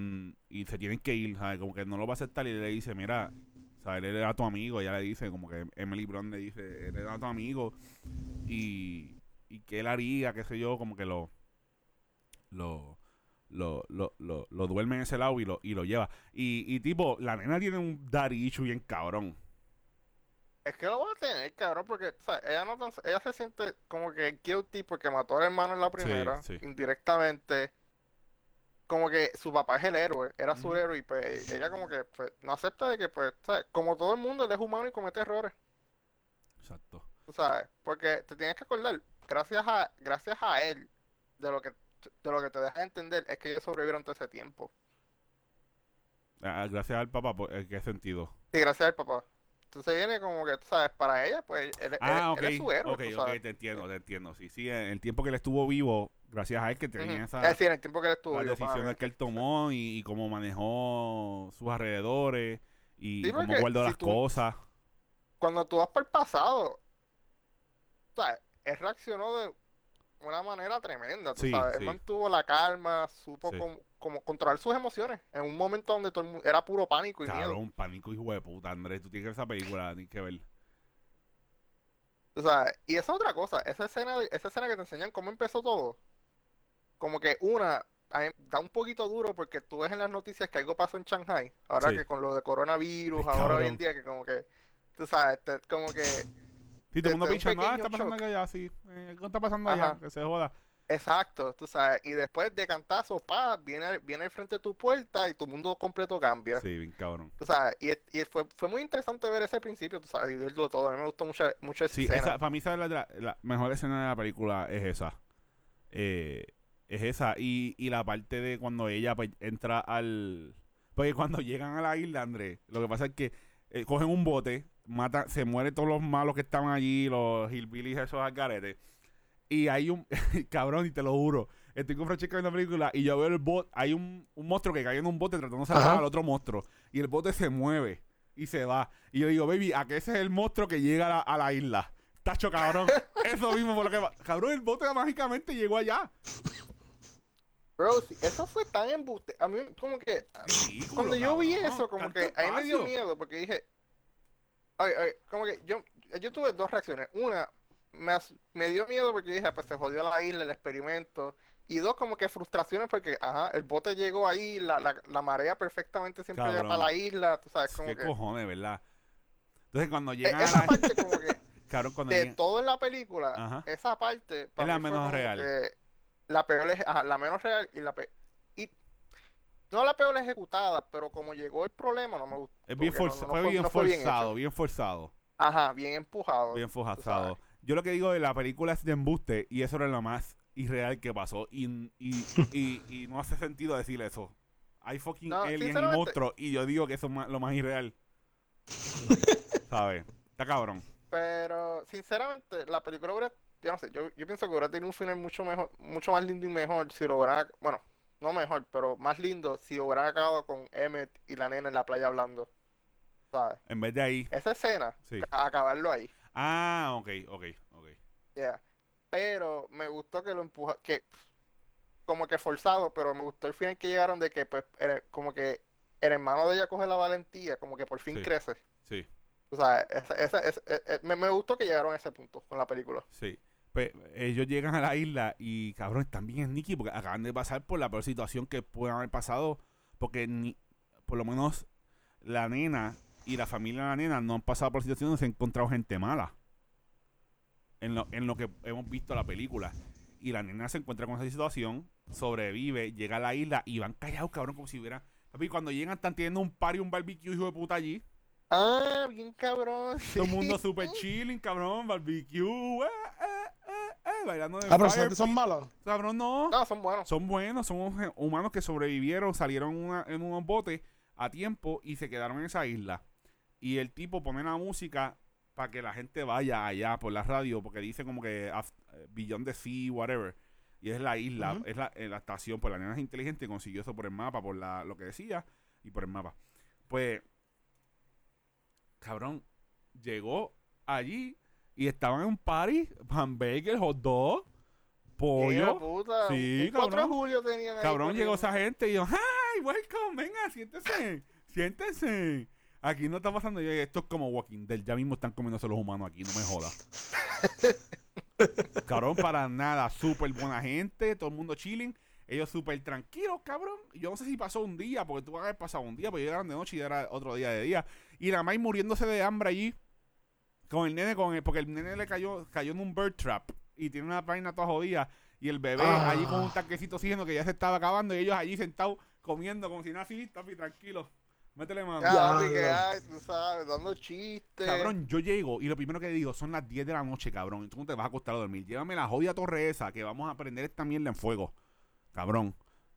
y se tienen que ir, ¿sabes? Como que no lo va a aceptar y le dice, mira, ¿sabes? Él era tu amigo, ella le dice, como que Emily Brown le dice, él era tu amigo y, y que él haría, qué sé yo, como que lo lo lo, lo, lo, lo duerme en ese lado y lo, y lo lleva. Y, y tipo, la nena tiene un daddy issue bien cabrón. Es que lo va a tener, cabrón, porque o sea, ella no ella se siente como que guilty porque mató al hermano en la primera, sí. indirectamente. Como que su papá es el héroe, era su héroe y pues ella como que pues, no acepta de que pues, sea, como todo el mundo, él es humano y comete errores, Exacto. sabes, porque te tienes que acordar, gracias a, gracias a él, de lo que de lo que te deja entender es que ellos sobrevivieron todo ese tiempo. Ah, Gracias al papá, pues, ¿en qué sentido? Sí, gracias al papá. Entonces viene como que, tú sabes, para ella, pues él, él- Ah, él ok. es su héroe, ok, tú ok, te entiendo, te entiendo. Sí, sí, en el tiempo que él estuvo vivo, gracias a él que tenía esas Es decir, en el tiempo que él estuvo las decisiones que él tomó y, y cómo manejó sus alrededores y Sí, cómo guardó si las tú- cosas. cuando tú vas para el pasado, ¿sabes? Él reaccionó de una manera tremenda, Sí, sabes. sí. Él mantuvo la calma, supo Sí. cómo, cómo controlar sus emociones en un momento donde todo el mundo era puro pánico y miedo. Cabrón, pánico hijo de puta, Andrés. Tú tienes que ver esa película, tienes que ver. tú sabes. Y esa es otra cosa, esa escena, esa escena que te enseñan cómo empezó todo, como que una da un poquito duro porque tú ves en las noticias que algo pasó en Shanghai, ahora que con lo de coronavirus, ahora hoy en día que como que, tú sabes, te- como que Sí, todo el mundo pichando, ah, está pasando shock. allá, sí. Eh, ¿Qué está pasando allá? Que se joda. Exacto, tú sabes, y después de cantazo, pa, viene, viene al frente de tu puerta y tu mundo completo cambia. Sí, bien cabrón. Tú sabes, y, y fue, fue muy interesante ver ese principio, tú sabes, y verlo todo. A mí me gustó mucho, mucho esa Sí, escena. esa, para mí esa es la, la- la mejor escena de la película es esa. Eh, es esa. Y, y la parte de cuando ella pues, entra al... Porque cuando llegan a la isla, Andrés, lo que pasa es que eh, cogen un bote, mata, se mueren todos los malos que estaban allí, los hillbillies esos al garete. Y hay un... cabrón, y te lo juro. Estoy con Francesca viendo la película y yo veo el bote. Hay un, un monstruo que cae en un bote tratando de salvar al otro monstruo. Y el bote se mueve y se va. Y yo digo, baby, ¿a qué ese es el monstruo que llega a la, a la isla? Tacho, cabrón. Eso mismo por lo que va. Cabrón, el bote mágicamente llegó allá. Bro, eso fue tan embuste. A mí, como que, Ridículo, cuando yo vi eso, como que a mí me dio espacio. miedo, porque dije, ay, ay, como que yo, yo tuve dos reacciones. Una, me, me dio miedo porque dije, pues se jodió la isla, el experimento. Y dos, como que frustraciones porque, ajá, el bote llegó ahí, la, la, la marea perfectamente siempre llega para la isla, tú sabes, como ¿Qué que... cojones, verdad? Entonces, cuando e- llegan a Esa la... parte como que, Cabrón, cuando de llegan... todo en la película, Ajá. esa parte Es para la mí fue menos real. la peor, eje- ajá, la menos real y la pe- no la peor ejecutada, pero como llegó el problema no me gustó. Es bien porque no- forzado, no fue bien fue forzado, bien forzado. Ajá, bien empujado. Bien forzado. Yo lo que digo de la película es de embuste y eso era lo más irreal que pasó. Y, y, y, y no hace sentido decir eso. Hay fucking No, aliens y monstruos y yo digo que eso es más- lo más irreal. ¿Sabes? Está cabrón. Pero sinceramente la película hubiera, yo no sé, yo, yo pienso que hubiera tenido un final mucho mejor, mucho más lindo y mejor si lo hubiera, bueno, no mejor, pero más lindo si hubiera acabado con Emmett y la nena en la playa hablando. ¿Sabes? En vez de ahí. Esa escena, Sí. acabarlo ahí. Ah, ok, ok, ok. Yeah. Pero me gustó que lo empuja, que como que forzado, pero me gustó el final que llegaron de que pues el- como que el hermano de ella coge la valentía, como que por fin Sí. crece. Sí, O sea, esa- esa- esa- eh, eh, me, me gustó que llegaron a ese punto con la película. sí. Pues ellos llegan a la isla y cabrón, están bien sneaky porque acaban de pasar por la peor situación que pueden haber pasado. Porque ni, por lo menos la nena y la familia de la nena no han pasado por situaciones donde se han encontrado gente mala. En lo, en lo que hemos visto en la película. Y la nena se encuentra con esa situación, sobrevive, llega a la isla y van callados, cabrón, como si hubiera. Papi, cuando llegan están teniendo un party, un barbecue, hijo de puta allí. Ah, bien cabrón. Todo el mundo super chilling, cabrón, barbecue. eh, eh, bailando el Ah, pero fire esos son malos. Cabrón, no. No, son buenos. Son buenos, son hu- humanos que sobrevivieron, salieron en una- en unos botes a tiempo y se quedaron en esa isla. Y el tipo pone la música para que la gente vaya allá por la radio, porque dice como que eh, Beyond the Sea, whatever. Y es la isla, Ujú. es la, eh, la estación, pues la nena es inteligente y consiguió eso por el mapa, por la, lo que decía y por el mapa. Pues, cabrón, llegó allí y estaban en un party, hamburger, hot dog, de pollo. puta, Sí, un 4 de cabrón. julio tenían ahí Cabrón, llegó corriendo. esa gente y yo, ¡ay, welcome! Venga, siéntese, siéntese. Aquí no está pasando. Yo, esto es como Walking Dead. Ya mismo están comiéndose los humanos aquí, no me jodas. cabrón, para nada. Súper buena gente, todo el mundo chilling. Ellos súper tranquilos, cabrón. Yo no sé si pasó un día, porque tú vas a haber pasado un día, porque llegaron de noche y era otro día de día. Y la May muriéndose de hambre allí. Con el nene, con el, porque el nene le cayó, cayó en un bird trap. Y tiene una vaina toda jodida. Y el bebé Ah. allí con un tanquecito oxígeno que ya se estaba acabando. Y ellos allí sentados comiendo como si nada así, papi, tranquilo. Métele mano. Ya, que ya. ay, tú sabes, dando chistes. Cabrón, yo llego y lo primero que digo son las 10 de la noche, cabrón. Y tú no te vas a acostar a dormir. Llévame la jodida torre esa que vamos a prender esta mierda en fuego. Cabrón.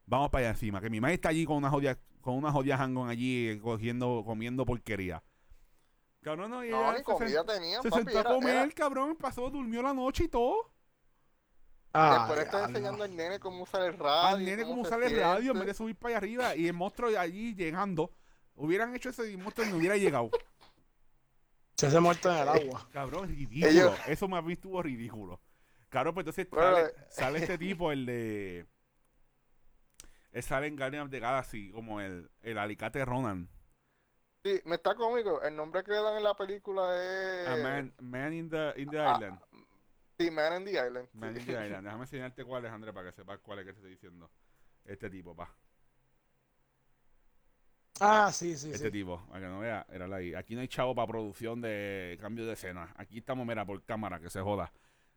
Vamos para allá encima. Que mi madre está allí con una jodida, con una jodida hangón allí cogiendo, comiendo porquería. Cabrón, no, y No, ni se, comida se papi. sentó a comer, era- cabrón. Pasó, durmió la noche y todo. Ah, Después está enseñando al nene cómo usar el radio. Al nene como se sale el radio en vez de subir para allá arriba. Y el monstruo allí llegando. Hubieran hecho eso y el monstruo no hubiera llegado. Se hace muerto en el agua. Cabrón, ridículo. Ellos- Eso me ha visto ridículo. Cabrón, pues entonces Bueno, sale, eh. sale este tipo, el de. Él sale en Guardians of the Galaxy como el, el alicate Ronan. Sí, me está cómico. El nombre que le dan en la película es. A man, man in the, in the ah, Island. Sí, Man in the Island. Man Sí. in the Island. Déjame enseñarte cuál es, André, para que sepas cuál es que te estoy diciendo. Este tipo, pa. Ah, sí, sí, Este sí. tipo, para que no vea, era ahí. Aquí no hay chavo para producción de cambio de escena. Aquí estamos, mira, por cámara, que se joda.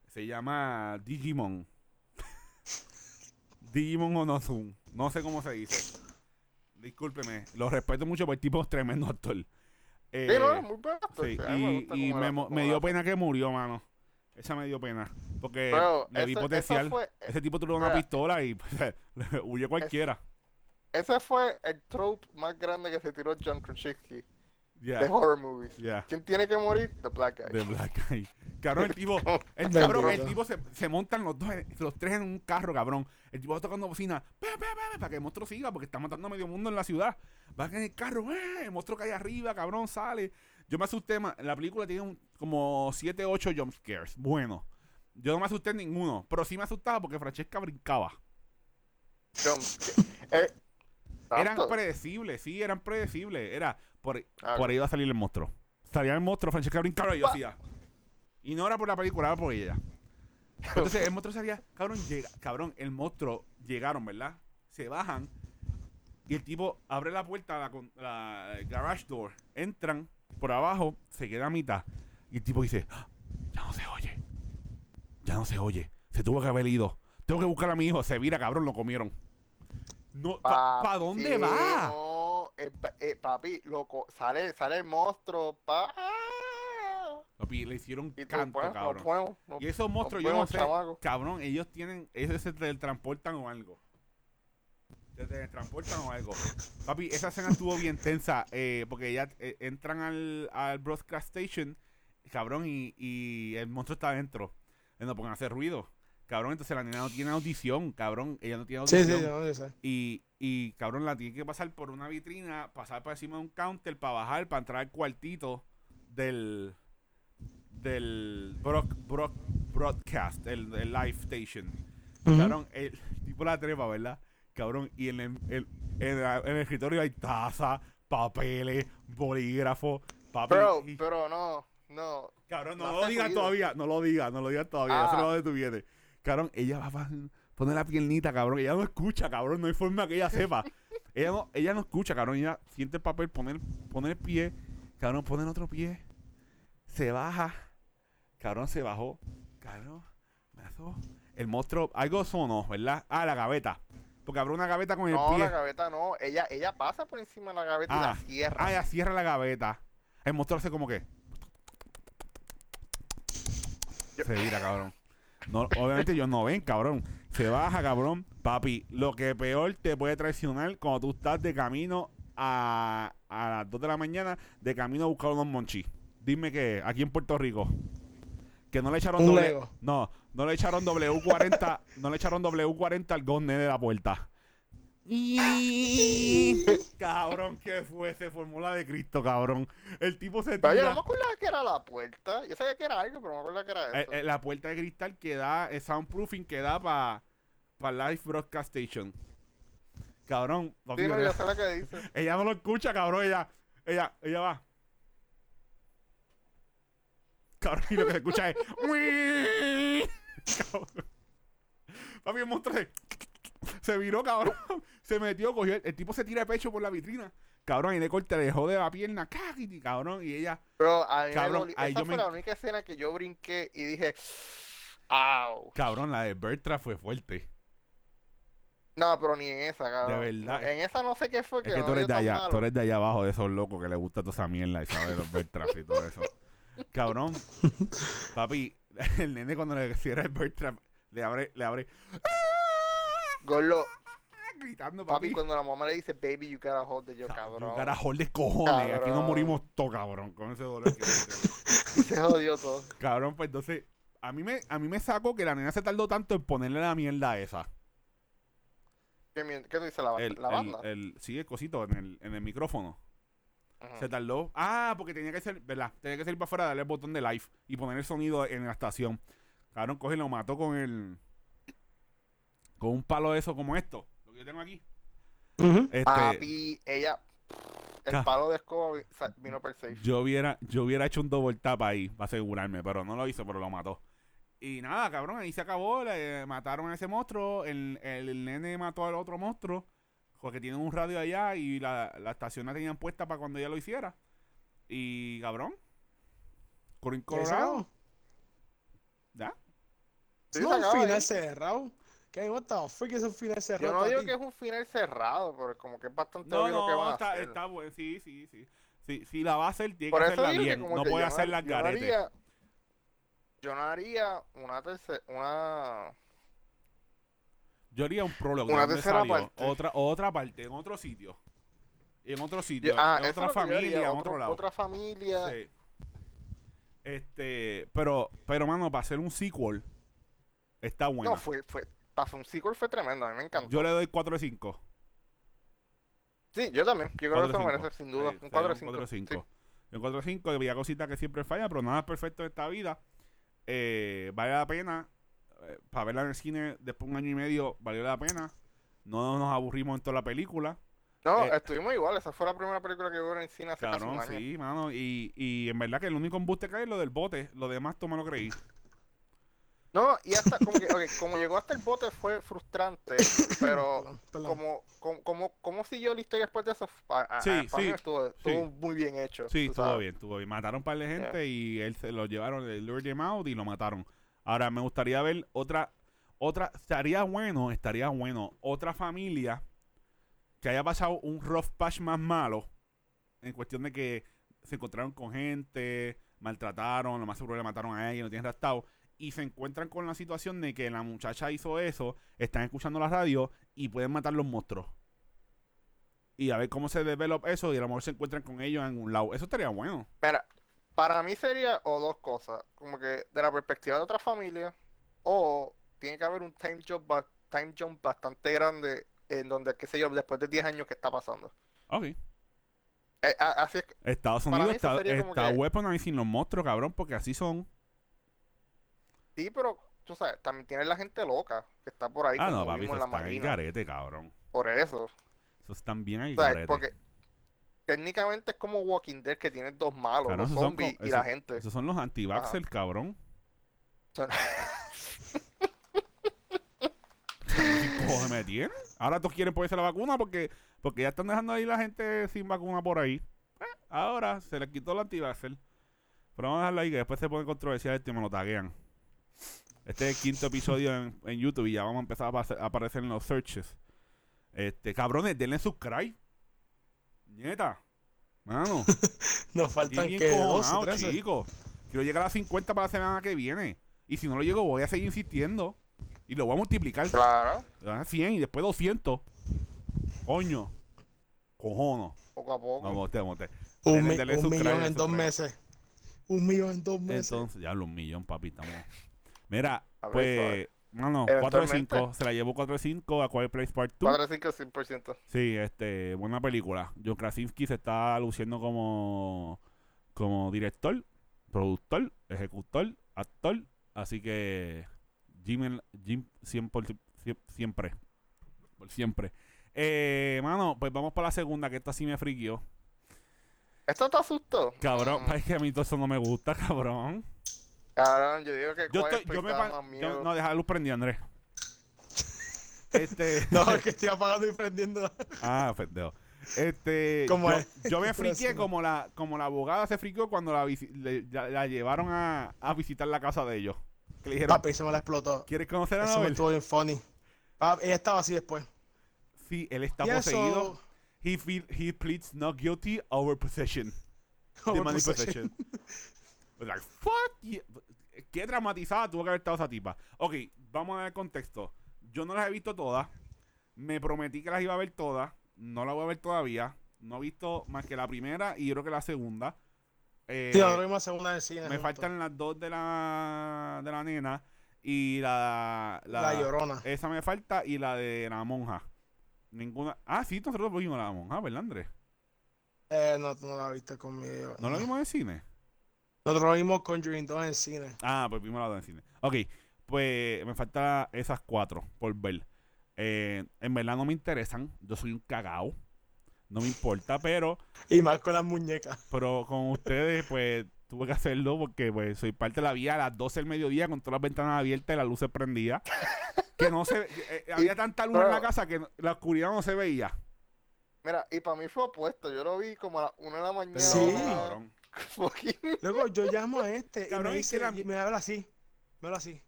Se llama Digimon. Digimon Onozun. No sé cómo se dice. Discúlpeme. Lo respeto mucho porque el tipo es tremendo actor. Eh, Sí, no, muy bueno. sí, y, me, dio pena que murió, mano. Esa me dio pena. Porque Bro, le vi ese- potencial. Ese fue, Ese tipo tuvo una pistola y pues, huye cualquiera. ese fue el trope más grande que se tiró John Krasinski Ya, de horror movies. ¿Quién tiene que morir? The Black Guy. De Black Guy. Cabrón, el tipo, el, cabrón, el tipo se, se montan los dos, en- los tres en un carro, cabrón. El tipo va tocando bocina, "Pe, pe, pe, pe", para que el monstruo siga, porque está matando a medio mundo en la ciudad. Va en el carro, ¡eh! el monstruo cae arriba, cabrón, sale. Yo me asusté más. La película tiene un- como 7, 8 jump scares. Bueno, yo no me asusté en ninguno, pero sí me asustaba porque Francesca brincaba. John- eh, Eran predecibles, sí, eran predecibles. Era, por, Ah, por ahí iba a salir el monstruo. Salía el monstruo, Francesca brincaba y yo hacía. Y no era por la película, era por ella. Entonces el monstruo salía, cabrón, llega, cabrón, el monstruo llegaron, ¿verdad? Se bajan y el tipo abre la puerta, la, la garage door, entran por abajo, se queda a mitad y el tipo dice, "Ah, ya no se oye, ya no se oye, se tuvo que haber ido, tengo que buscar a mi hijo, se vira, cabrón, lo comieron. No, ¿para Papi, dónde va? No, eh, eh, papi, loco, sale, sale el monstruo, pa. Papi, le hicieron Y canto, pues, no cabrón. Y esos monstruos, no yo no sé, cabrón, ellos tienen, ellos se teletransportan o algo. Se teletransportan o algo. Papi, esa escena estuvo bien tensa, eh, porque ya eh, entran al, al broadcast station, cabrón, y, y el monstruo está adentro. No pongan a hacer ruido. Cabrón, entonces la nena no tiene audición, cabrón, ella no tiene Sí, audición. sí, yo no. Y, y cabrón, la tiene que pasar por una vitrina, pasar por encima de un counter para bajar, para entrar al cuartito del del broad- broad- broadcast, el, el live station. Ujú. Cabrón, el tipo la trepa, ¿verdad? Cabrón, y en el, el- en, el escritorio hay taza, papeles, bolígrafos, papel. Bro, y- pero no, no. Cabrón, no, no lo digas todavía, no lo digas, no lo digas todavía, Ah. dónde tú vienes. Cabrón, ella va a poner la piernita, cabrón, ella no escucha, cabrón, no hay forma que ella sepa. ella no, ella no escucha, cabrón, ella siente el papel, pone el, pone el pie, cabrón, pone el otro pie, se baja, cabrón, se bajó, cabrón, me. El monstruo, algo sonó, ¿verdad? Ah, la gaveta. Porque abrió una gaveta con el No, pie. la gaveta no. Ella, ella pasa por encima de la gaveta y Ah, la cierra. Ah, ella cierra la gaveta. El monstruo hace como que. Se vira, cabrón. No, obviamente ellos no ven, cabrón. Se baja, cabrón. Papi, lo que peor te puede traicionar cuando tú estás de camino a, a las 2 de la mañana, de camino a buscar unos monchis. Dime que aquí en Puerto Rico. Que no le echaron doble. No, no le echaron W40. no le echaron W40 al gonne de la puerta. Y... cabrón, ¿qué fue ese fórmula de Cristo, cabrón? El tipo se Pero yo tira- no me acordaba que era la puerta. Yo sabía que era algo, pero no me acordaba que era eh, eso. eh, la puerta de cristal que da, el soundproofing que da para pa Live Broadcast Station. Cabrón, papi, Sí, no, ella, yo sé lo que dice. ella no lo escucha, cabrón, ella, ella, ella va. Cabrón, y lo que se escucha es. Cabrón. Papi, el monstruo se, se viró, cabrón. Se metió, cogió. El, el tipo se tira de pecho por la vitrina. Cabrón, y de corte le dejó de la pierna, cágate, cabrón. Y ella, Pero a mí Cabrón, me ahí Esa yo fue me- la única escena que yo brinqué y dije, ¡Au! cabrón, la de Bertra fue fuerte. No, pero ni en esa, cabrón. verdad. En esa no sé qué fue. Es que no tú eres de allá, malo. tú eres de allá abajo de esos locos que les gusta toda esa mierda y sabes los Bertrams y todo eso. Cabrón, papi, el nene cuando le cierra el Bertram, le abre, le abre, Gordo, gritando, papi, papi. cuando la mamá le dice, baby, you gotta hold it, yo, Cabrón, cabrón. Carajo de cojones, aquí no Cabrón. morimos todos, cabrón, con ese dolor que se jodió todo. Cabrón, pues entonces, a mí me, a mí me sacó que la nena se tardó tanto en ponerle la mierda esa. ¿Qué, qué tú dices? ¿La, El, la el- banda? el- sí, el cosito en el, en el micrófono. Se tardó. Ah, porque tenía que ser, ¿verdad? Tenía que salir para afuera, darle el botón de live y poner el sonido en la estación. Cabrón, coge y lo mató con el. Con un palo de eso como esto. Lo que yo tengo aquí. Ujú. Este, Papi, ella. El palo de escoba vino per safe. yo hubiera, yo hubiera hecho un double tap ahí para asegurarme, pero no lo hizo, pero lo mató. Y nada, cabrón, ahí se acabó. Le mataron a ese monstruo. El, el, el nene mató al otro monstruo. Porque tiene un radio allá y la, la estación la tenían puesta para cuando ella lo hiciera. Y cabrón. Corín ¿Qué es Colorado. ¿Ya? Sí, No, se final cerrado. ¿Qué? What the fuck es un final Yo cerrado? no para digo que es un final cerrado, pero como que es bastante No, obvio lo que no, a está, hacer. está bueno. Sí, sí, sí. Sí, si la va a hacer, tiene Por que eso hacerla que bien. No puede yo no- hacerla yo no garete. haría- Yo no haría una tercera, una... Yo haría un prólogo. Una ¿de dónde tercera parte. Otra, otra parte, en otro sitio. En otro sitio. Ah, en otra yo familia, en otro, lado. Otra familia. Sí. Este, pero, pero mano, para hacer un sequel, está bueno. No, fue, fue, un sequel fue tremendo, a mí me encantó. Yo le doy 4 de 5. Sí, yo también. Yo creo que 4 se de lo 5. merece, sin duda. Sí, un 4 de sí, 5. Un 4 de 5. Un 4 de 5, había cositas que siempre falla, pero nada es perfecto en esta vida. Eh, vale la pena. eh, para verla en el cine después de un año y medio, valió la pena. No nos aburrimos en toda la película. No, Eh, estuvimos igual. Esa fue la primera película que vi en el cine hace casi Cabrón, un año. sí, mano. Y, y en verdad que el único embuste que hay es lo del bote. Lo demás, tú me lo creí. No, y hasta como que, como llegó hasta el bote fue frustrante, pero como, como, como, como siguió la historia después de eso, a- a- Sí, a- sí, estuvo, estuvo muy bien hecho. Sí, estuvo sabes. bien, estuvo bien. Mataron un par de gente y él se lo llevaron, le lured him out y lo mataron. Ahora, me gustaría ver otra, otra, estaría bueno, estaría bueno, otra familia que haya pasado un rough patch más malo en cuestión de que se encontraron con gente, maltrataron, lo más seguro le mataron a ella, no tienen rastado, y se encuentran con la situación de que la muchacha hizo eso, están escuchando la radio y pueden matar los monstruos. Y a ver cómo se develop eso y a lo mejor se encuentran con ellos en un lado. Eso estaría bueno. Mira, para mí sería o dos cosas, como que de la perspectiva de otra familia, o tiene que haber un time jump, time jump bastante grande en donde, qué sé yo, después de 10 años que está pasando. Ok. Eh, a- así es que, Estados Unidos está, está que- weaponizing los monstruos, cabrón, porque así son. Sí, pero tú sabes, también tienes la gente loca que está por ahí Ah, no, papi, eso en la está garete, cabrón. Por eso. Eso están bien ahí garete. Porque técnicamente es como Walking Dead que tiene dos malos, Claro, los zombies y la gente. Esos son los anti-vaxxers, cabrón. Son- ¿Qué cojones me tienen? Ahora todos quieren ponerse la vacuna porque, porque ya están dejando ahí la gente sin vacuna por ahí. Eh, ahora se les quitó la anti-vaxxer. Pero vamos a dejarlo ahí que después se pone controversial esto y me lo taguean. Este es el quinto episodio en, en YouTube y ya vamos a empezar a, a aparecer en los searches. Este, cabrones, denle subscribe. Nieta. Mano. Nos faltan que dos o cojonado, tres. chico. Quiero llegar a las 50 para la semana que viene. Y si no lo llego, voy a seguir insistiendo. Y lo voy a multiplicar. Claro, Ah, 100 y después 200. Coño. Cojono. poco a poco. No, monté, monté. Un, mi- un millón en dos meses. Un millón en dos meses. Entonces, ya un millón, papi. Estamos. Mira, ver, pues. suave. Mano, 4 de Eventualmente. 5. Se la llevó 4 de 5 a Quiet Place Part 2. 4 5 100%. Sí, este, buena película. John Krasinski se está luciendo como, como director, productor, ejecutor, actor. Así que Jim, Jim siempre, siempre, por siempre. Eh, mano, pues vamos para la segunda, que esta sí me friquió. ¿Esto te asustó? Cabrón, Mm, es que a mí todo eso no me gusta, cabrón. Cabrón, yo digo que Yo estoy, yo Place me más yo- miedo. no, deja la luz prendida, Andrés. Este, No, es que estoy apagando y prendiendo. Ah, pendejo. Este, ¿Cómo yo, es? yo me friqué como la, como la abogada se friqueó cuando la, le- ya- la llevaron a, a visitar la casa de ellos. Que le dijeron, Papi, se me la explotó. ¿quieres conocer a Eso me estuvo bien funny. Papi, ella estaba así después. Sí, él está Y poseído. eso. He, feel, he pleads not guilty over possession. Over money possession. Like, fuck yeah. Qué dramatizada tuvo que haber estado esa tipa. Ok, vamos a ver el contexto. Yo no las he visto todas. Me prometí que las iba a ver todas. No las voy a ver todavía. No he visto más que la primera y yo creo que la segunda. Eh, Sí, vimos la segunda del cine. me faltan las dos de la, de la nena y la, La Llorona. Esa me falta y la de la monja. Ninguna. Ah, sí, nosotros vimos la monja, ¿verdad, Andrés? Eh, no, tú no la viste conmigo. ¿No la vimos en cine? Nosotros vimos Conjuring 2 en cine. Ah, pues vimos la dos en cine. Ok, pues me faltan esas cuatro por ver. Eh, en verdad no me interesan. Yo soy un cagao. No me importa, pero, Y más con las muñecas. pero con ustedes, pues tuve que hacerlo porque pues soy parte de la vida a las 12 del mediodía con todas las ventanas abiertas y las luces prendidas. Que no se. eh, había tanta luz en la casa que la oscuridad no se veía. Mira, y para mí fue opuesto. Yo lo vi como a las 1 de la mañana. Sí. Cabrón. Luego yo llamo a este Cabrón, y me dice, que y me habla así. Me habla así.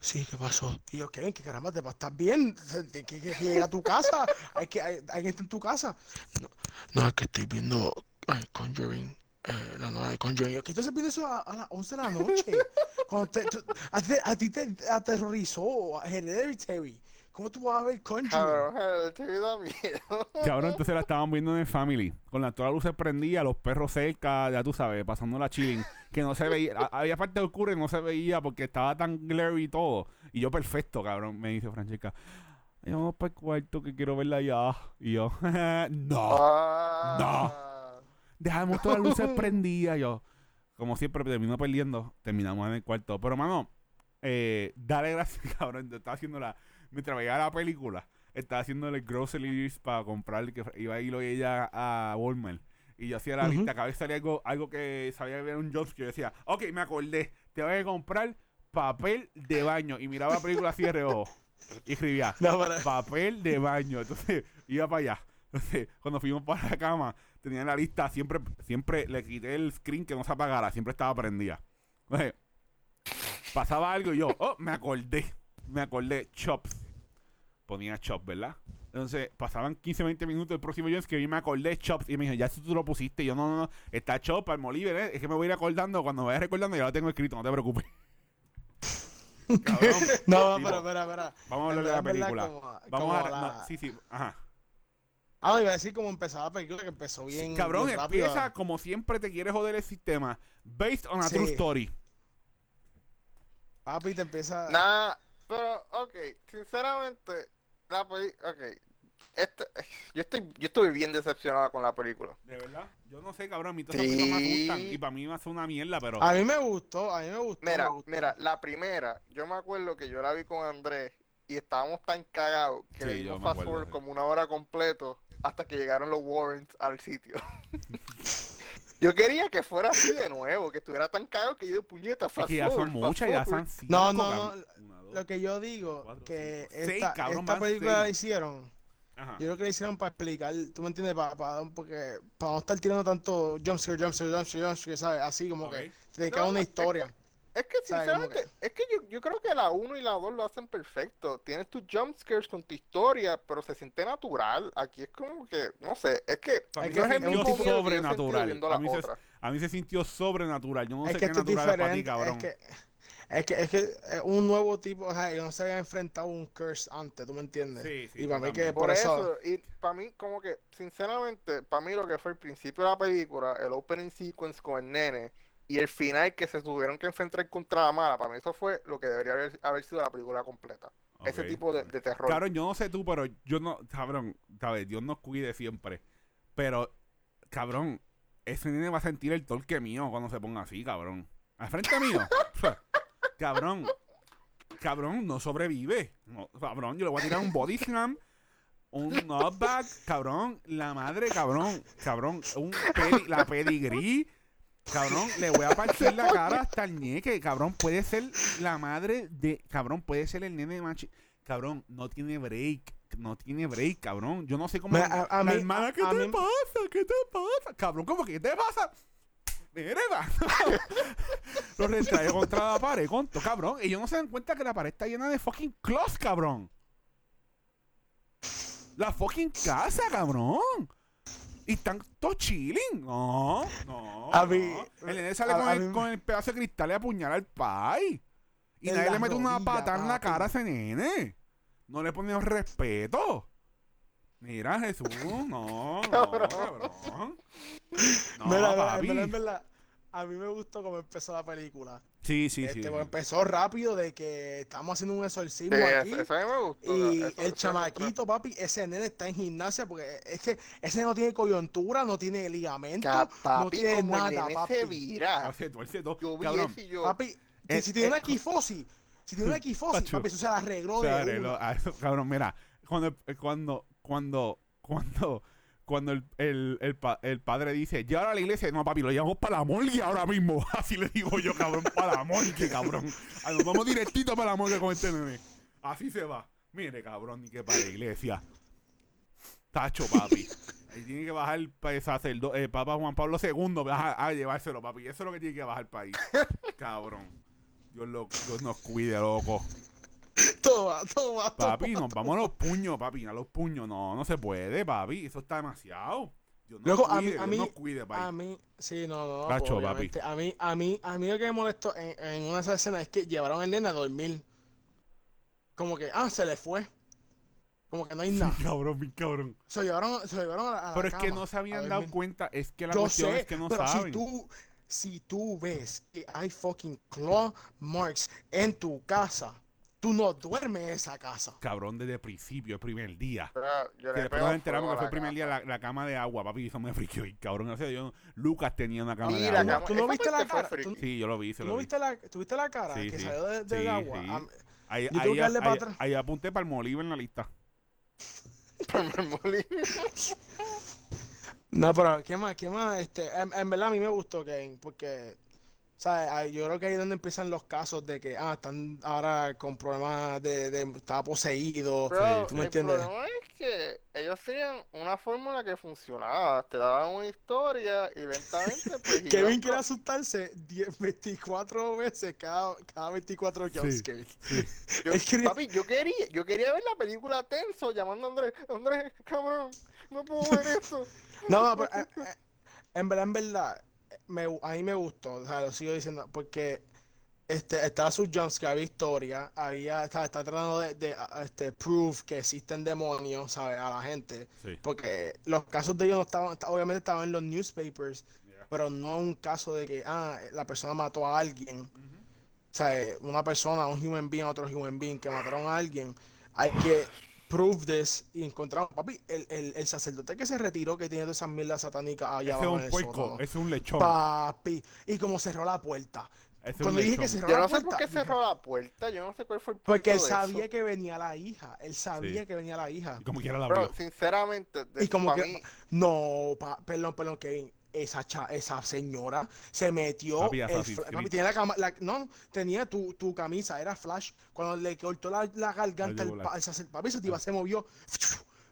Sí, ¿qué pasó? Y yo, ¿qué? ¿Qué caramba te pasa? ¿Estás bien? ¿Qué, qué, qué, llega a tu casa? ¿Hay que, hay, alguien está en tu casa? No, no, es que estoy viendo ay, Conjuring. Eh, la nueva de Conjuring. Yo, ¿Qué estás viendo eso a, a las 11 de la noche? Cuando te- tú- a, ti, a ti te aterrorizó Hereditary. ¿Cómo tú vas a ver Conjuring? Cabrón, te da miedo. Cabrón, entonces la estaban viendo en el Family. Con la, todas las luces prendidas, los perros cerca, ya tú sabes, pasando la chilling. Que no se veía. a- Había parte oscura y no se veía porque estaba tan glary y todo. Y yo, perfecto, cabrón, me dice Francesca. "Ay, Vamos para el cuarto que quiero verla ya. Y yo, no. Ah. Dejamos todas las luces prendidas. Yo, como siempre, termino perdiendo. Terminamos en el cuarto. Pero, mano, eh, dale gracias, cabrón. Yo estaba haciendo la. Mientras veía la película, estaba grocery list para comprar. Que iba a ir hoy ella a Walmart. Y yo hacía la lista. Cada vez salía algo, algo que sabía que era un job. Yo decía, ok, me acordé. Te voy a comprar papel de baño. Y miraba la película así de reojo. Y escribía, No, para- papel de baño. Entonces iba para allá. Entonces, cuando fuimos para la cama, tenía la lista, siempre, siempre le quité el screen que no se apagara, siempre estaba prendida. Entonces, pasaba algo y yo, oh, me acordé, me acordé, Chops. Ponía Chops, ¿verdad? Entonces, pasaban 15, 20 minutos el próximo Jones que yo me acordé Chops y me dijo, ya eso tú lo pusiste. Y yo, no, no, no, está Chops, Palmolive, ¿eh? es que me voy a ir acordando. Cuando me vaya recordando, ya lo tengo escrito, no te preocupes. Cabrón, No, tipo, pero, espera, espera. Vamos a hablar de la película. como- Vamos como a. la- no, sí, sí, ajá. Ah, iba a decir cómo empezaba la película, que empezó bien. Cabrón, bien rápido. empieza como siempre te quiere joder el sistema. Based on a Sí. true story. Papi, te empieza. Nah, pero, ok, sinceramente, la peli, ok. Este, yo estoy, yo estoy bien decepcionado con la película. De verdad. Yo no sé, cabrón. A mí todas esas películas me Sí. gustan. Y para mí me hace una mierda, pero. A mí me gustó, a mí me gustó. Mira, me gustó. mira, la primera, yo me acuerdo que yo la vi con Andrés y estábamos tan cagados que Sí, le dimos fast acuerdo, forward sí. como una hora completo hasta que llegaron los Warrants al sitio. yo quería que fuera así de nuevo, que estuviera tan cagado que yo de puñeta es fast que ya son muchas, ya son cinco. No, no, no, Una, dos. Lo que yo digo, cuatro, que cinco, seis, esta, cabrón, esta van película seis. la hicieron. Ajá. Yo creo que la hicieron para explicar, tú me entiendes, para, para, porque, para no estar tirando tanto jumpscare, jumpscare, jumpscare, jumpscare, ¿sabes? Así como que te No, una historia. Es que sinceramente, es que yo, yo creo que la 1 y la 2 lo hacen perfecto. Tienes tus jumpscares con tu historia, pero se siente natural. Aquí es como que, no sé, es que Es mí se sintió yo sobrenatural. A mí, se, a mí se sintió sobrenatural. Yo no es sé que qué natural es para ti, cabrón. es que, Es que es que es un nuevo tipo, o sea, ellos no se habían enfrentado a un curse antes, ¿tú me entiendes? Sí, sí, y para mí que por, Por eso, eso, y para mí, como que, sinceramente, para mí lo que fue el principio de la película, el opening sequence con el nene y el final que se tuvieron que enfrentar contra la mala, para mí eso fue lo que debería haber, haber sido la película completa. Ese tipo de, de terror. Cabrón, yo no sé tú, pero yo no, cabrón, sabes, Dios nos cuide siempre. Pero, cabrón, ese nene va a sentir el torque mío cuando se ponga así, cabrón. Al frente mío. cabrón, cabrón, no sobrevive. No, cabrón, yo le voy a tirar un body slam, un knockback, cabrón, la madre, cabrón, cabrón, un pedi- la pedigrí. Cabrón, le voy a partir la cara hasta el ñeque. Cabrón, puede ser la madre de. Cabrón, puede ser el nene de machi. Cabrón, no tiene break. No tiene break, cabrón. Yo no sé cómo. Me- a- a la mí- hermana, a- ¿qué a te mí- pasa? ¿Qué te pasa? Cabrón, ¿cómo que qué te pasa? Mire. Lo retrae contra la pared, conto, cabrón. Ellos no se dan cuenta que la pared está llena de fucking clothes, cabrón. La fucking casa, cabrón. Y están todos chilling. No, no. A mí- no. El nene sale a- con, a el, mí- con el pedazo de cristal y apuñala al pai. Y En nadie le mete una patada en la cara a ese nene. No le pone respeto. Mira, Jesús, no, no, Cabrón. No, en papi. verdad, en verdad, a mí me gustó cómo empezó la película. Sí, sí, Este, sí. pues, empezó rápido de que estamos haciendo un exorcismo aquí. eso me gustó. Y eso- el chamaquito, papi, ese nene está en gimnasia porque es que ese no tiene coyuntura, no tiene ligamento. Ca- no Papi, tiene nada, papi. se vira. Hace tuerce todo. Yo Cabrón. Papi, Eh, si tiene eh, una quifosis, si tiene una quifosis, Pacho. papi, eso se la arregló se de arregló. Ah, cabrón, mira, cuando, cuando, cuando, cuando, cuando el, el, el, pa- el padre dice, llévalo a la iglesia, no, papi, lo llevamos para la morgue ahora mismo. Así le digo yo, cabrón, para la morgue, cabrón. Ah, Nos vamos directito para la morgue con este nene. Así se va. Mire, cabrón, ni que para la iglesia. Tacho, papi. Ahí tiene que bajar el sacerdote, el Papa Juan Pablo II a, a llevárselo, papi. Eso es lo que tiene que bajar el país. Cabrón. Dios, lo, Dios nos cuide, loco. Toma, toma, toma. Papi, nos vamos a los puños, papi, a los puños. No, no se puede, papi. Eso está demasiado. Dios nos Luego, a cuide, mí- a Dios mí- nos cuide, papi. A mí, sí, no, no, pues, papi. A mí, a mí, a mí lo que me molestó en, en una de esas escenas es que llevaron al nene a dormir. Como que, ah, se le fue. Como que no hay nada. cabrón, mi cabrón. Se llevaron, se llevaron a la, a la Pero es que no se habían dado cuenta. Es que la Yo cuestión sé, es que no pero saben. si tú, si tú ves que hay fucking claw marks en tu casa, tú no duermes en esa casa. Cabrón, desde el principio, el primer día. Pero yo Que después nos enteramos que fue a el primer día la, la cama de agua, papi. Eso me friqueó. Y cabrón, gracias a Dios, Lucas tenía una cama Sí, de agua. cama- ¿Tú no viste la cara? ¿Tú, Sí, yo lo vi, se tú lo no vi. viste la, ¿Tuviste la cara Sí, que sí. salió de- del Sí, agua? sí. Am- Ahí, Yo ahí, para ahí- atrás. ahí apunté para el Moliva en la lista. Me molí. No, pero ¿qué más? ¿Qué más? Este, en, en verdad a mí me gustó Kane, porque, Ah, Yo creo que ahí es donde empiezan los casos de que, ah, están ahora con problemas de, de estaba poseído. Bro, ¿Tú me el entiendes? problema es que ellos tenían una fórmula que funcionaba. Te daban una historia y lentamente pues Kevin quiere asustarse 10, 24 veces cada, cada 24 jumpscares. Yo- Él quería- Papi, yo quería, yo quería ver la película tenso llamando a Andrés. Andrés, cabrón, no puedo ver esto. No, no, pero eh, eh, en verdad, en verdad, me, a mí me gustó, o sea, lo sigo diciendo, porque este, estaba su jumpscare, había historia, había, está, está tratando de, de, este, prove que existen demonios, ¿sabes? A la gente, Sí. porque los casos de ellos no estaban, obviamente estaban en los newspapers, Yeah. pero no un caso de que, ah, la persona mató a alguien, o sea, eh, una persona, un human being, otro human being, que mataron a alguien, hay que prove this y encontraron, papi, el, el, el sacerdote que se retiró, que tiene todas esas mierdas satánicas allá Ese es un puerco, ese es un lechón. Papi, y como cerró la puerta. Ese Cuando dije que cerró Yo la no sé puerta, por qué cerró la puerta, yo no sé cuál fue el porque él de sabía eso. que venía la hija, él sabía Sí. que venía la hija. Y como quiera la Bro, abrió. sinceramente, de- Y como pa' que, mí, no, pa- perdón, perdón, Kevin, esa, cha- esa señora se metió, Papi, el papi, tenía la cama, la- no, tenía tu, tu camisa, era flash, cuando le cortó la, la garganta sacer- papi, tipa se movió.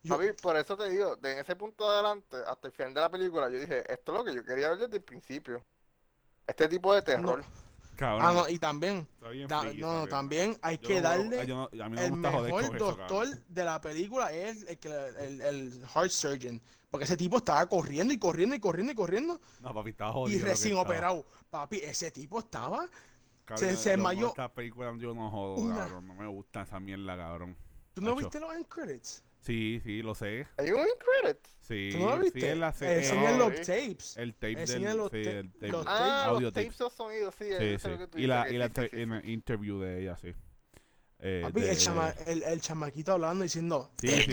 Yo- papi, por eso te digo, de ese punto adelante, hasta el final de la película, yo dije, esto es lo que yo quería ver desde el principio. Este tipo de terror. Cabrón. ah, no, y también, no, también hay Yo que no- darle yo no- a mí no me el gusta joder con mejor eso, doctor de la película es el, el, el heart surgeon. Porque ese tipo estaba corriendo y corriendo y corriendo y corriendo. No, papi, estaba y jodido. que recién operado. Papi, ese tipo estaba. cabrón, Se- se desmayó Estas películas yo no jodo, una- cabrón. No me gusta esa mierda, cabrón. ¿Tú no viste los end credits? Sí, sí, lo sé. Hay un credit. Sí, ¿Tú no lo sí, viste? es la Eh, serie. enseñan los sí. tapes. El tape enseñan del. los sí, el tape. los Ah, audio los tapes de sonido, sí. Sí, sí. lo que tú Y la, y la sí, sí, sí, en sí. interview de ella, sí. Eh, Papi, de- el, chama, el, el chamaquito hablando diciendo, Sí, sí.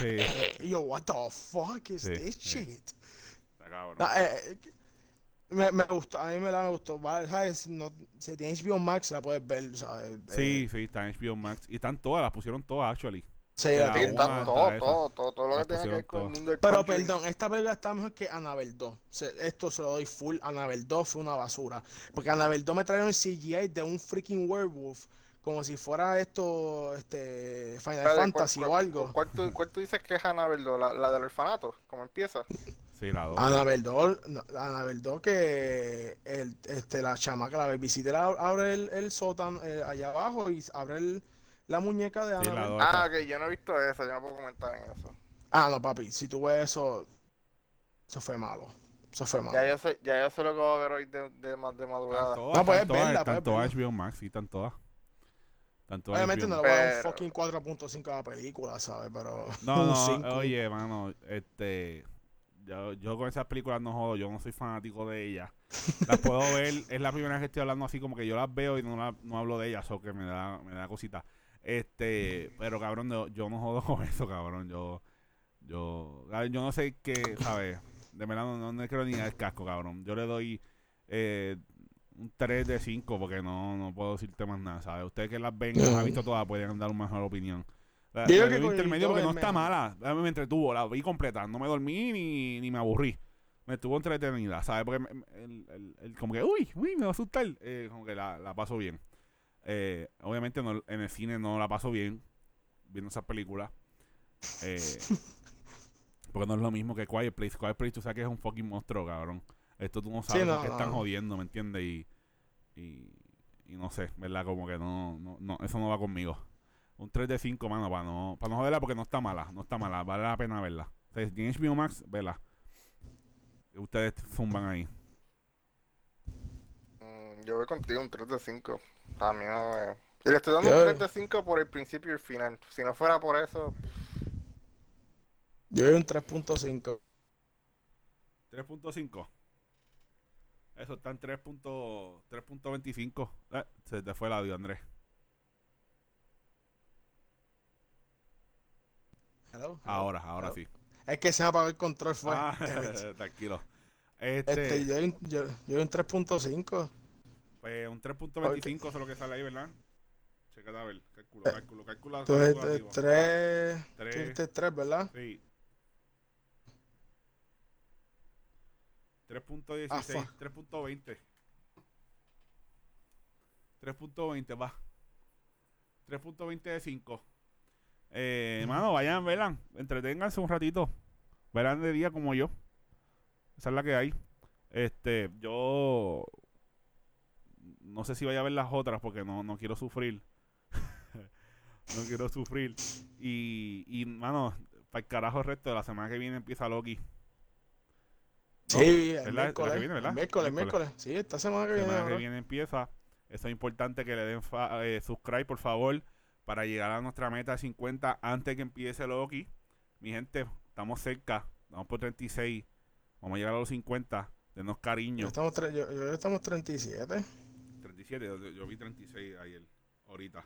Sí, yo, what the fuck is Sí, this sí. shit? cabrón. No, eh, eh, me, me gustó, a mí me la me gustó. ¿sabes? No, si tienes HBO Max, la puedes ver, ¿sabes? Sí, Eh, sí, está en HBO Max. Y están todas, las pusieron todas, actually. sí, la la Sí, una tengo. está hasta todo, todo, todo, todo lo que tenga que ver con el mundo del Pero country. perdón, esta película está mejor que Annabelle 2. Se- esto se lo doy full. Annabelle 2 fue una basura. Porque Annabelle 2 me trajeron el CGI de un freaking werewolf. Como si fuera esto, este, Final Fantasy ¿cuál- o algo. ¿Cuál tú, cuál tú dices que es Annabelle? ¿La, la del orfanato? ¿Cómo empieza? Sí, la dos. Annabelle 2, no, Annabelle 2 que el, este, la chamaca, la babysitter ab- abre el, el sótano eh, allá abajo y abre el- la muñeca de Sí, Annabelle. dos. Ah, ok, yo no he visto eso, yo no puedo comentar en eso. Ah, no, papi, si tú ves eso, eso fue malo. Eso fue malo. Ya yo sé, ya yo sé lo que voy a ver hoy de, de, de madrugada. todas, No, puedes están todas, verla, están puedes todas verla. HBO Max, sí, están todas. Obviamente no le voy a dar un fucking 4.5 a la película, ¿sabes? Pero No, un no, 5. oye, mano, este... Yo, yo con esas películas no jodo, yo no soy fanático de ellas. Las puedo ver, es la primera vez que estoy hablando así, como que yo las veo y no, la- no hablo de ellas, o que me da, me da cosita. Este, pero cabrón, yo, yo no jodo con eso, cabrón. Yo, yo, yo no sé qué, ¿sabes? De verdad no, no, no creo ni al casco, cabrón. Yo le doy eh, un 3 de 5 porque no, no puedo decirte más nada, ¿sabes? Ustedes que las ven, las han visto todas, pueden dar una mejor opinión. La, que vi intermedio porque no es está mala. Me entretuvo, la vi completa. No me dormí ni, ni me aburrí. Me estuvo entretenida, ¿sabes? Porque me- me- el, el- el- como que, uy, uy, me va a asustar. Eh, como que la, la paso bien. Eh, obviamente no- en el cine no la paso bien viendo esas películas. Eh, porque no es lo mismo que Quiet Place. Quiet Place tú sabes que es un fucking monstruo, cabrón. Esto tú no sabes no, por qué no, están no. jodiendo, ¿me entiendes? Y, y, y no sé, ¿verdad? Como que no, no, no, eso no va conmigo. Un 3 de 5, mano, para no, para no joderla porque no está mala, no está mala, vale la pena verla. O sea, si tienes HBO Max, vela. Ustedes zumban ahí. Mm, yo voy contigo un 3 de 5. A mí no me... Y le estoy dando Yo- un 3 de 5 por el principio y el final. Si no fuera por eso, Yo doy un 3.5. 3.5. Eso está en 3.25. 3.25. Eh, se te fue el audio, Andrés. Hello, hello. Ahora, ahora sí. Es que se me apagó el control, fue. Ah, tranquilo. Este, Este, yo, yo, yo doy un 3.5. pues un 3.25 eso es lo que sale ahí, ¿verdad? Checa a ver, cálculo, cálculo, cálculo. 3. Tú dijiste 3, ¿verdad? Sí. 3.16, Ah, fuck. 3.20. 3.20, va. 3.20 de 5. Eh, mano, vayan, velan. Entreténganse un ratito. Verán de día como yo. Esa es la que hay. Este, yo no sé si vaya a ver las otras porque no, no quiero sufrir. no quiero sufrir. Y, y mano, para el carajo el resto de la semana que viene empieza Loki. Sí, el que miércoles. viene, ¿verdad? el miércoles, Miércoles. miércoles. Sí, esta semana que viene. semana que viene empieza. Eso es importante que le den fa- eh, subscribe, por favor, para llegar a nuestra meta de 50 antes que empiece Loki. Mi gente, estamos cerca. Vamos por 36. Vamos a llegar a los 50. Denos Yo cariño. estamos, tre- yo, yo estamos 37. 37, yo, yo vi 36 ayer, ahorita.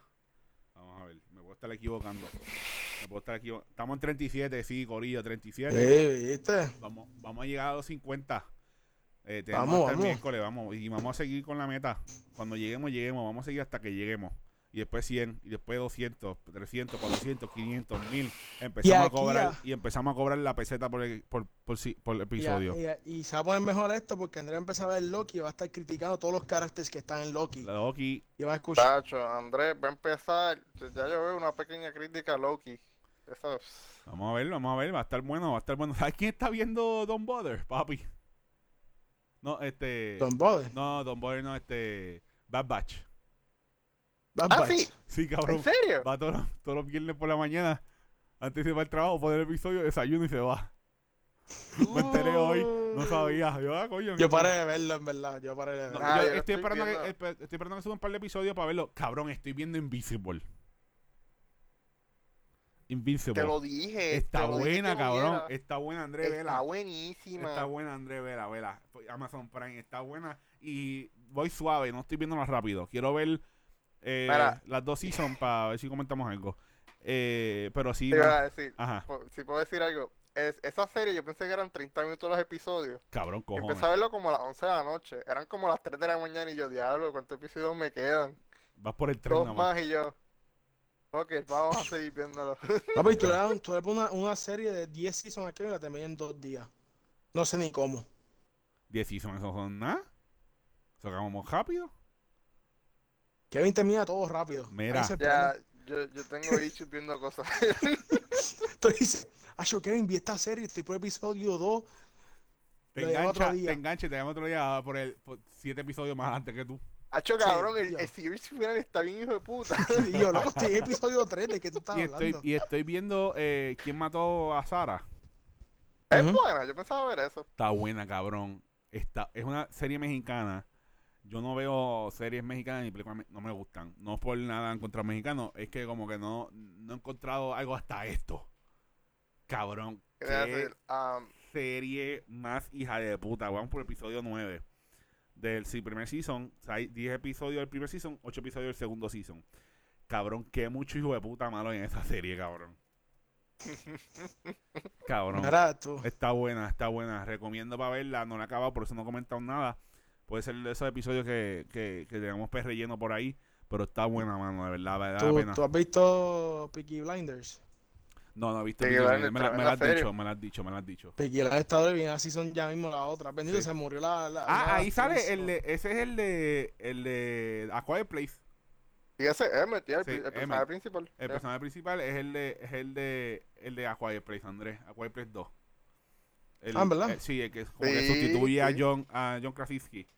Vamos a ver, me puedo estar equivocando. Estar equivo- Estamos en 37, sí, Corillo, 37. Sí, ¿viste? Vamos, vamos a llegar a los 50. Eh, tenemos Vamos, hasta el vamos. miércoles, vamos. Y vamos a seguir con la meta. Cuando lleguemos, lleguemos. Vamos a seguir hasta que lleguemos. Y después 100, y después 200, 300, 400, 500, 1000. Empezamos a aquí cobrar y empezamos a cobrar la peseta por, el- por, por, si- por a- episodio. y, se va a poner mejor esto porque Andrea empezó a ver Loki y va a estar criticando todos los caracteres que están en Loki. Loki, Y va a escuchar. Tacho, Andrés, va a empezar. Ya yo veo una pequeña crítica a Loki. Eso Vamos a ver, vamos a ver, va a estar bueno, va a estar bueno. ¿Sabes quién está viendo Don Bother, papi? No, este. Don Bode. No, Don Bother no, este. Bad Batch. Bad Ah, Batch. sí. Sí, ¿En cabrón. serio? Va todos los, todos los viernes por la mañana. Antes de ir al trabajo, poner el episodio, desayuno y se va. Me enteré hoy, no sabía. Yo, ah, coño, Yo paré de verlo, en verdad. Yo paré de No, verlo. Ah, yo yo lo estoy, estoy esperando que, estoy esperando que suba un par de episodios para verlo. Cabrón, estoy viendo Invisible. Invincible. Te lo dije. Está lo buena, cabrón. Está buena, André Está Vela. buenísima. Está buena, André Vela, Vela. Amazon Prime está buena. Y voy suave, no estoy viéndola rápido. Quiero ver eh, las dos seasons para ver si comentamos algo. Eh, pero sí. Te no- iba a decir, Ajá, si puedo decir algo. Es, esa serie yo pensé que eran 30 minutos los episodios. cabrón, cojones. Empecé a verlo como a las 11 de la noche. Eran como las 3 de la mañana y yo, diablo, ¿cuántos episodios me quedan? Vas por el tren Dos nada más. más y yo. Ok, vamos a seguir viéndolo. Papi, tú le das, una, una serie de 10 seasons aquí y la terminas en dos días. No sé ni cómo. 10 seasons, eso son nada. Eso acabamos rápido. Kevin termina todo rápido. Mira. Ya, yo, yo tengo issues viendo cosas. Tú dices, Acho, Kevin, vi esta serie, estoy por episodio 2. Te engancha, día. te engancha y te llamo otro día por el por siete episodios más antes que tú. Hacho, Sí, cabrón, el, tío. el series final está bien hijo de puta. Y yo, loco, estoy en episodio 3, ¿de qué tú estás Y estoy, hablando? y estoy viendo eh, quién mató a Sara. Es Ujú. buena, yo pensaba ver eso. Está buena, cabrón. Está, es una serie mexicana. Yo no veo series mexicanas ni películas, no me gustan. No es por nada en contra de mexicanos, es que como que no, no he encontrado algo hasta esto. Cabrón, qué decir, um, serie más hija de puta. Vamos por el episodio 9 del sí, primer season. O sea, hay 10 episodios del primer season, 8 episodios del segundo season. Cabrón, qué mucho hijo de puta malo en esa serie, cabrón. cabrón. Está buena, está buena. Recomiendo para verla. No la he acabado, por eso no he comentado nada. Puede ser de esos episodios que, que, que tengamos pez relleno por ahí. Pero está buena, mano, de verdad, vale la ¿Tú, pena. tú has visto Peaky Blinders? No, no Blinders. Me, me tremenda la has dicho, me la has dicho, me la has dicho. Está de bien, así son ya mismo la otra. Bendito, Sí. se murió la... la Ah, la ahí sale el de, ese es el de, el de A Quiet Place. y ese es el, Sí, personaje principal. El personaje principal es el de, es el de, el de A Quiet Place, Andrés. A Quiet Place 2. El- Ah, ¿verdad? el- sí, el que, como que Sí, sustituye a sí. John, a John Krasinski.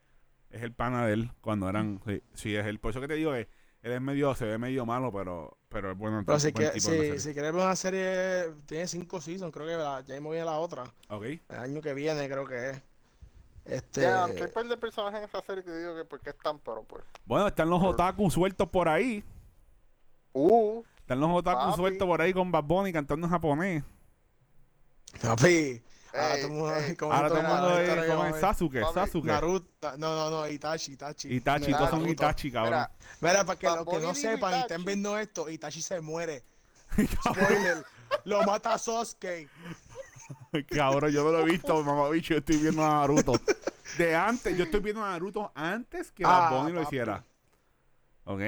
Es el pana de él cuando eran, sí, sí, es el, por eso que te digo que él es medio, se ve medio malo, pero, pero es bueno. Pero si, buen que, si, si quieres ver una serie, tiene cinco seasons, creo que la, ya mismo viene la otra. Ok. El año que viene creo que es. Este... Ya, aunque hay par de personajes en esa serie que digo que por qué están, pero pues. Bueno, están los otaku sueltos por ahí. Uh, Están los otaku Papi. sueltos por ahí con Bad Bunny cantando en japonés. Papi, ahora todo el mundo, Ahora todo el es como. Sasuke, Sasuke. Naruto, no, no, no, Itachi, Itachi. Itachi, todos son. Itachi, cabrón. Mira, Mira, para que los que no sepan y estén viendo esto, Itachi se muere. Spoiler, lo mata Sasuke. Cabrón, yo no lo he visto, mamá bicho, yo estoy viendo a Naruto. De antes, yo estoy viendo a Naruto antes que Ah, Bad Bunny lo hiciera. ¿Ok?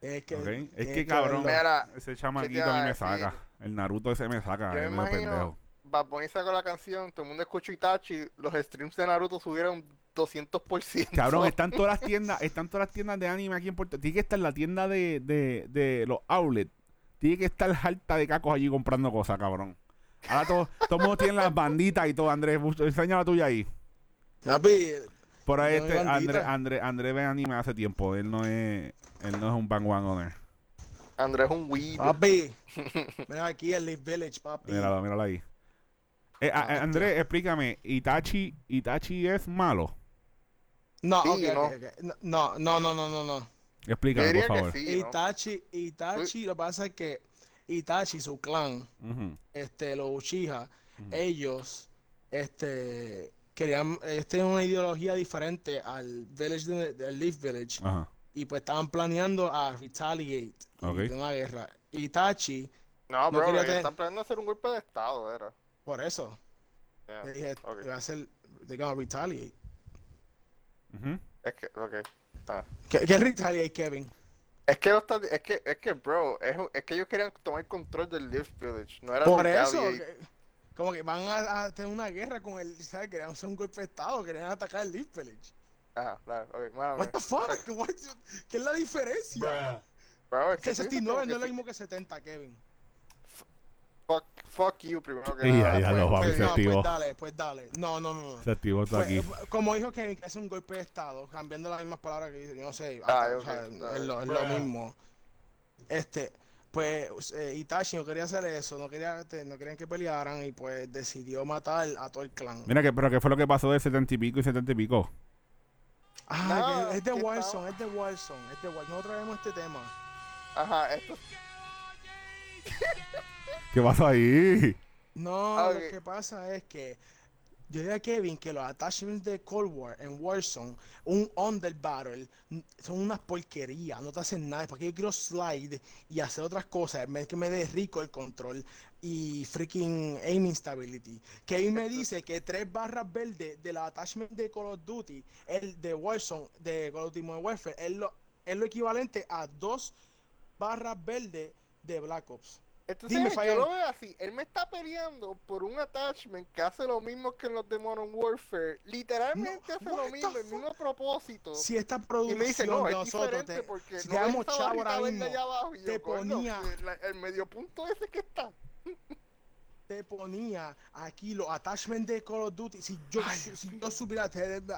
Es que. Es que cabrón. Mira, ese chamaquito a mí me saca. El Naruto ese me saca, Yo me imagino- pendejo. Bad Bunny sacó la canción, todo el mundo escuchó Itachi, los streams de Naruto subieron 200%. Cabrón, están todas las tiendas, están todas las tiendas de anime aquí en Puerto Tiene que estar la tienda de, de, de los outlets. Tiene que estar harta de cacos allí comprando cosas, cabrón. Ahora todo, todo el mundo tiene las banditas y todo, Andrés. Enseña la tuya ahí. Papi, Por ahí No este, André, bandita. André, André ve anime hace tiempo. Él no es, él no es un bandwagoner. Andrés es un weeb. papi. Mira aquí el Leaf Village, papi. Míralo, míralo ahí. Eh, a- Ah, Andrés, explícame. Itachi, Itachi es malo. No, Sí, ok, no. ok, ok. no, no, no, no, no, no. Explícame, por favor. sí, ¿no? Itachi, Itachi, lo que pasa es que Itachi, su clan, este, los Uchiha, ellos, este, querían, ellos tenían una ideología diferente al Village, de- del Leaf Village, y pues estaban planeando a retaliate, de una guerra. Itachi, No, no bro, tener- están planeando hacer un golpe de estado, era. Por eso, Yeah, le dije, ok. va a ser, they're gonna retaliate. Es que, ok. Ah. ¿Qué, qué retaliate, Kevin? Es que, lo está- es que, es que, bro, es, es que ellos querían tomar control del Leaf Village, no era Por eso, que- como que van a, a tener una guerra con el, ¿sabes? Querían hacer un golpe de estado, querían atacar el Leaf Village. Ajá, claro, ok, What the fuck? What- ¿Qué es la diferencia? Bro, es Que que tú dices 69 como no es lo mismo que 70, Kevin. Fuck, you primero que nada. ya, ya pues. lo Pues, no, activó. pues dale, pues dale. No, no, no. no. Se activó todo Fue- aquí. fue- como dijo Kevin, que es un golpe de estado, cambiando las mismas palabras que dice, yo no sé, Ah, o sea, dale. es, lo, es lo mismo. Este, pues eh, Itachi no quería hacer eso, no quería, te- no querían que pelearan y pues decidió matar a todo el clan. Mira, que, pero ¿qué fue lo que pasó del 70 y pico y 70 y pico? Ah, es de estaba- es de Warzone, es de Warzone. No traemos este tema. Ajá, esto ¿Qué pasó ahí? No, Ah, lo que pasa es que yo dije a Kevin que los attachments de Cold War en Warzone, un Under Battle, son unas porquerías, no te hacen nada. Porque yo quiero slide y hacer otras cosas, me- que me dé rico el control y freaking aiming stability. Kevin me dice que tres barras verdes de la attachment de Call of Duty, el de Warzone, de Call of Duty Modern Warfare, es lo, es lo equivalente a dos barras verdes de Black Ops. Entonces, Dime, yo lo veo así. Él me está peleando por un attachment que hace lo mismo que en los de Modern Warfare. Literalmente No, hace lo mismo, el mismo propósito. Si esta y producción me dice, no, de nosotros te, porque si no te ves damos esa chavo barrita ahora verde mismo, allá abajo. Y yo, te "Coño, ponía- que la- el medio punto ese que está. Te ponía aquí los attachments de Call of Duty. Si yo, su- si yo supiera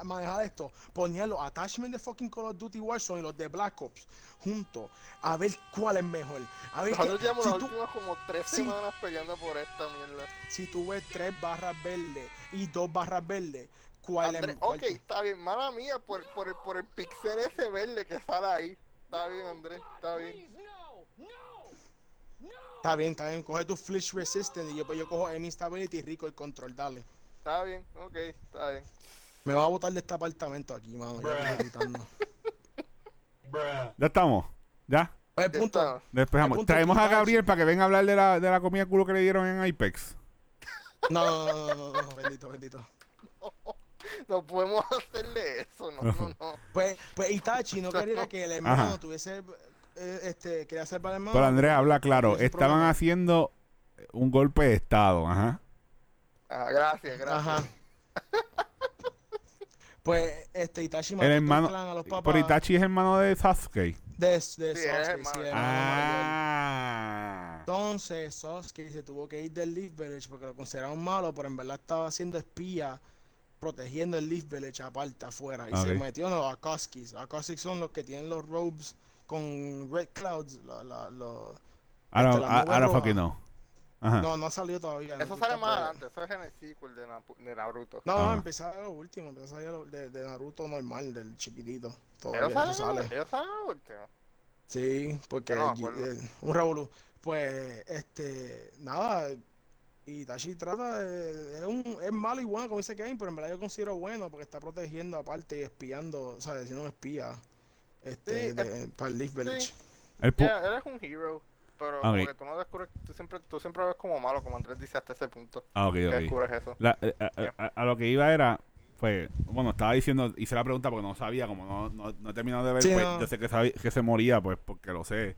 manejar esto, ponía los attachments de fucking Call of Duty Warzone y los de Black Ops juntos. A ver cuál es mejor. A ver Nosotros que- llevamos si, las tú, últimas como tres Sí. semanas peleando por esta mierda. si tú ves tres barras verdes y dos barras verdes, ¿cuál Andrés, es cuál ok, está bien, mala mía por, por, el, por el pixel ese verde que sale ahí. Está bien, Andrés, está bien. Está bien, está bien. Coge tu Flinch Resistant y yo, pues yo cojo Aiming Stability y rico el control. Dale. Está bien, ok, está bien. Me va a botar de este apartamento aquí, mano. Ya. ¿Ya estamos? ¿Ya? Pues, punto. Despejamos. El punto Traemos a. Gabriel para que venga a hablar de la, de la comida culo que le dieron en Apex. No, no, no, no, no, no, bendito, bendito. No podemos hacerle eso, no, no, no. Pues, pues Itachi no quería que el hermano tuviese, eh, este, quería para el hermano. Pero Andrés, habla claro. Estaban problema. haciendo un golpe de estado, ajá. Ah, gracias, gracias. Ajá. Pues, este, Itachi El hermano. clan a los papás Pero Itachi es hermano de Sasuke. de, de Sí, es Sasuke, hermano. sí, hermano. Ah. Entonces, Sasuke se tuvo que ir del Leaf Village porque lo consideraban malo, pero en verdad estaba haciendo espía, protegiendo el Leaf Village aparte, afuera. Y se metió en los Akatsuki. Los Akatsuki son los que tienen los robes con Red Clouds. la- la- Este, la don't roja. fucking know. Ajá. No, no ha salido todavía. Eso no sale más adelante, eso es en el sequel de, de Naruto. No, no, Ah. empezó a lo último, empezó a salir lo- de, de Naruto normal, del chiquitito. Ellos Todavía salen, eso sale. ellos salen al último. Sí, porque No el- el- un revolú. Pues, este, nada, Itachi trata de, es, un, es malo y bueno como dice Kane, pero en verdad yo considero bueno porque está protegiendo aparte y espiando, o sea, siendo un espía este, Sí, de- para el Leaf Village. El pu- Ya, eres un hero, pero Ok. como que tú no descubres, tú siempre, tú siempre ves como malo, como Andrés dice hasta ese punto, Ah, ok, que ok. descubres eso. La- eh, a, a- a- a lo que iba era, pues, bueno, estaba diciendo, hice la pregunta porque no sabía, como no, no, no he terminado de ver, Sí, pues, no. yo sé que, sabía- que se moría, pues, porque lo sé.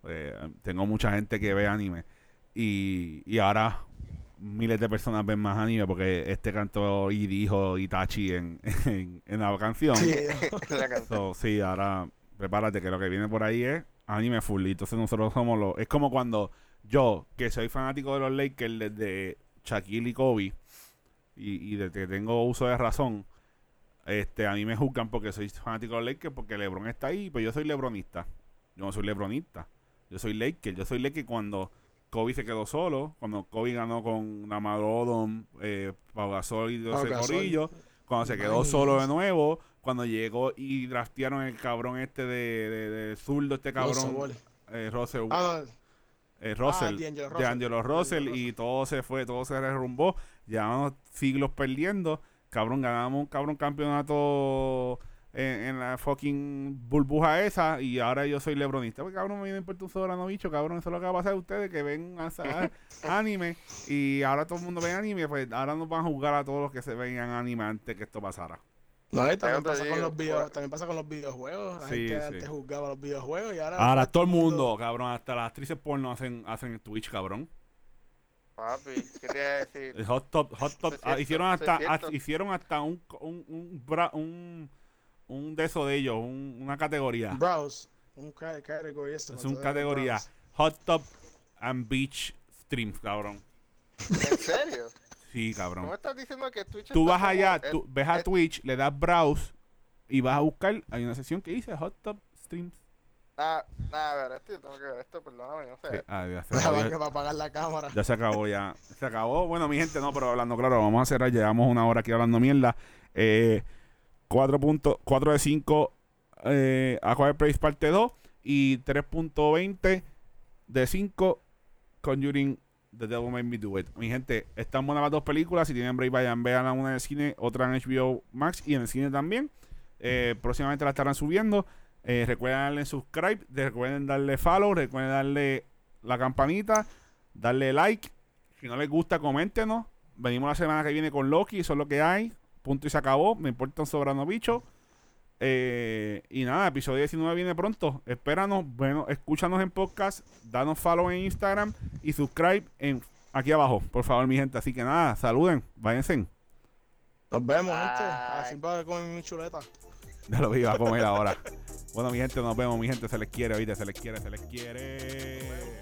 Pues, tengo mucha gente que ve anime. Y, y ahora miles de personas ven más anime porque este cantó y dijo Itachi en, en, en la canción. Sí, La canción. So, sí, ahora prepárate que lo que viene por ahí es anime full. Entonces nosotros somos los. Es como cuando yo, que soy fanático de los Lakers desde Shaquille y Kobe, y, y desde que tengo uso de razón, este a mí me juzgan porque soy fanático de los Lakers porque LeBron está ahí, pero yo soy LeBronista. Yo no soy LeBronista. Yo soy Laker. Yo soy Laker cuando Kobe se quedó solo, cuando Kobe ganó con Lamar Odom, eh, Pau Gasol y Pau ese Gasol. corillo, cuando se quedó solo de nuevo, cuando llegó y draftearon el cabrón este de, de, de zurdo, este cabrón, eh, Russell, Ah, eh, Russell, Ah, D'Angelo de Russell. Angelo Russell, y todo se fue, todo se derrumbó, llevamos siglos perdiendo, cabrón, ganamos un cabrón campeonato en, en la fucking burbuja esa, y ahora yo soy lebronista, porque cabrón, me importa un soberano bicho, cabrón, eso es lo que va a pasar a ustedes, que ven a- a- anime, y ahora todo el mundo ve anime, pues ahora nos van a juzgar a todos los que se veían anime antes que esto pasara. No, también pasa, con los video- pues- también pasa con los videojuegos. La Sí, gente sí. antes juzgaba los videojuegos y ahora. Ahora pues, todo el mundo, cabrón, hasta las actrices porno hacen, hacen Twitch, cabrón. Papi, ¿qué te iba a decir? El Hot Top, Hot Top, ah, hicieron hasta, ah, hicieron hasta un, un, un, bra- un, un de eso de ellos, un- una categoría. Browse. Un ca- category esto, Es Todo categoría browse. Hot Top and Beach Streams, cabrón. ¿En serio? Sí, ¿No me cabrón. estás diciendo que Twitch Tú vas allá, tú ves a Twitch, le das browse y vas a buscar, hay una sección que dice Hot Top Streams Nada, nada, a ver, esto yo tengo que ver esto, perdóname, no sé. Sí, ah, ya, se acabó, apagar la cámara. ya se acabó, ya. Se acabó. Bueno, mi gente, no, pero hablando claro, vamos a cerrar. Llevamos una hora aquí hablando mierda. Eh, 4, punto- 4 de 5 eh, a Quiet Place parte 2 y 3.20 de 5 Conjuring The Devil Made Me Do It. Mi gente, están buenas las dos películas. Si tienen break, vayan, vean una en el cine, otra en HBO Max y en el cine también. Eh, próximamente la estarán subiendo. Eh, recuerden darle subscribe, de- recuerden darle follow, recuerden darle la campanita, darle like. Si no les gusta, coméntenos. Venimos la semana que viene con Loki, eso es lo que hay. Punto y se acabó. Me importa un sobrano bicho. Eh, y nada, episodio 19 viene pronto. Espéranos, bueno, escúchanos en podcast, danos follow en Instagram y subscribe en aquí abajo, por favor, mi gente. Así que nada, saluden, váyanse. Nos vemos, gente. Así para comer mi chuleta. Ya lo iba a comer ahora. Bueno, mi gente, nos vemos, mi gente. Se les quiere, oíste, se les quiere, se les quiere.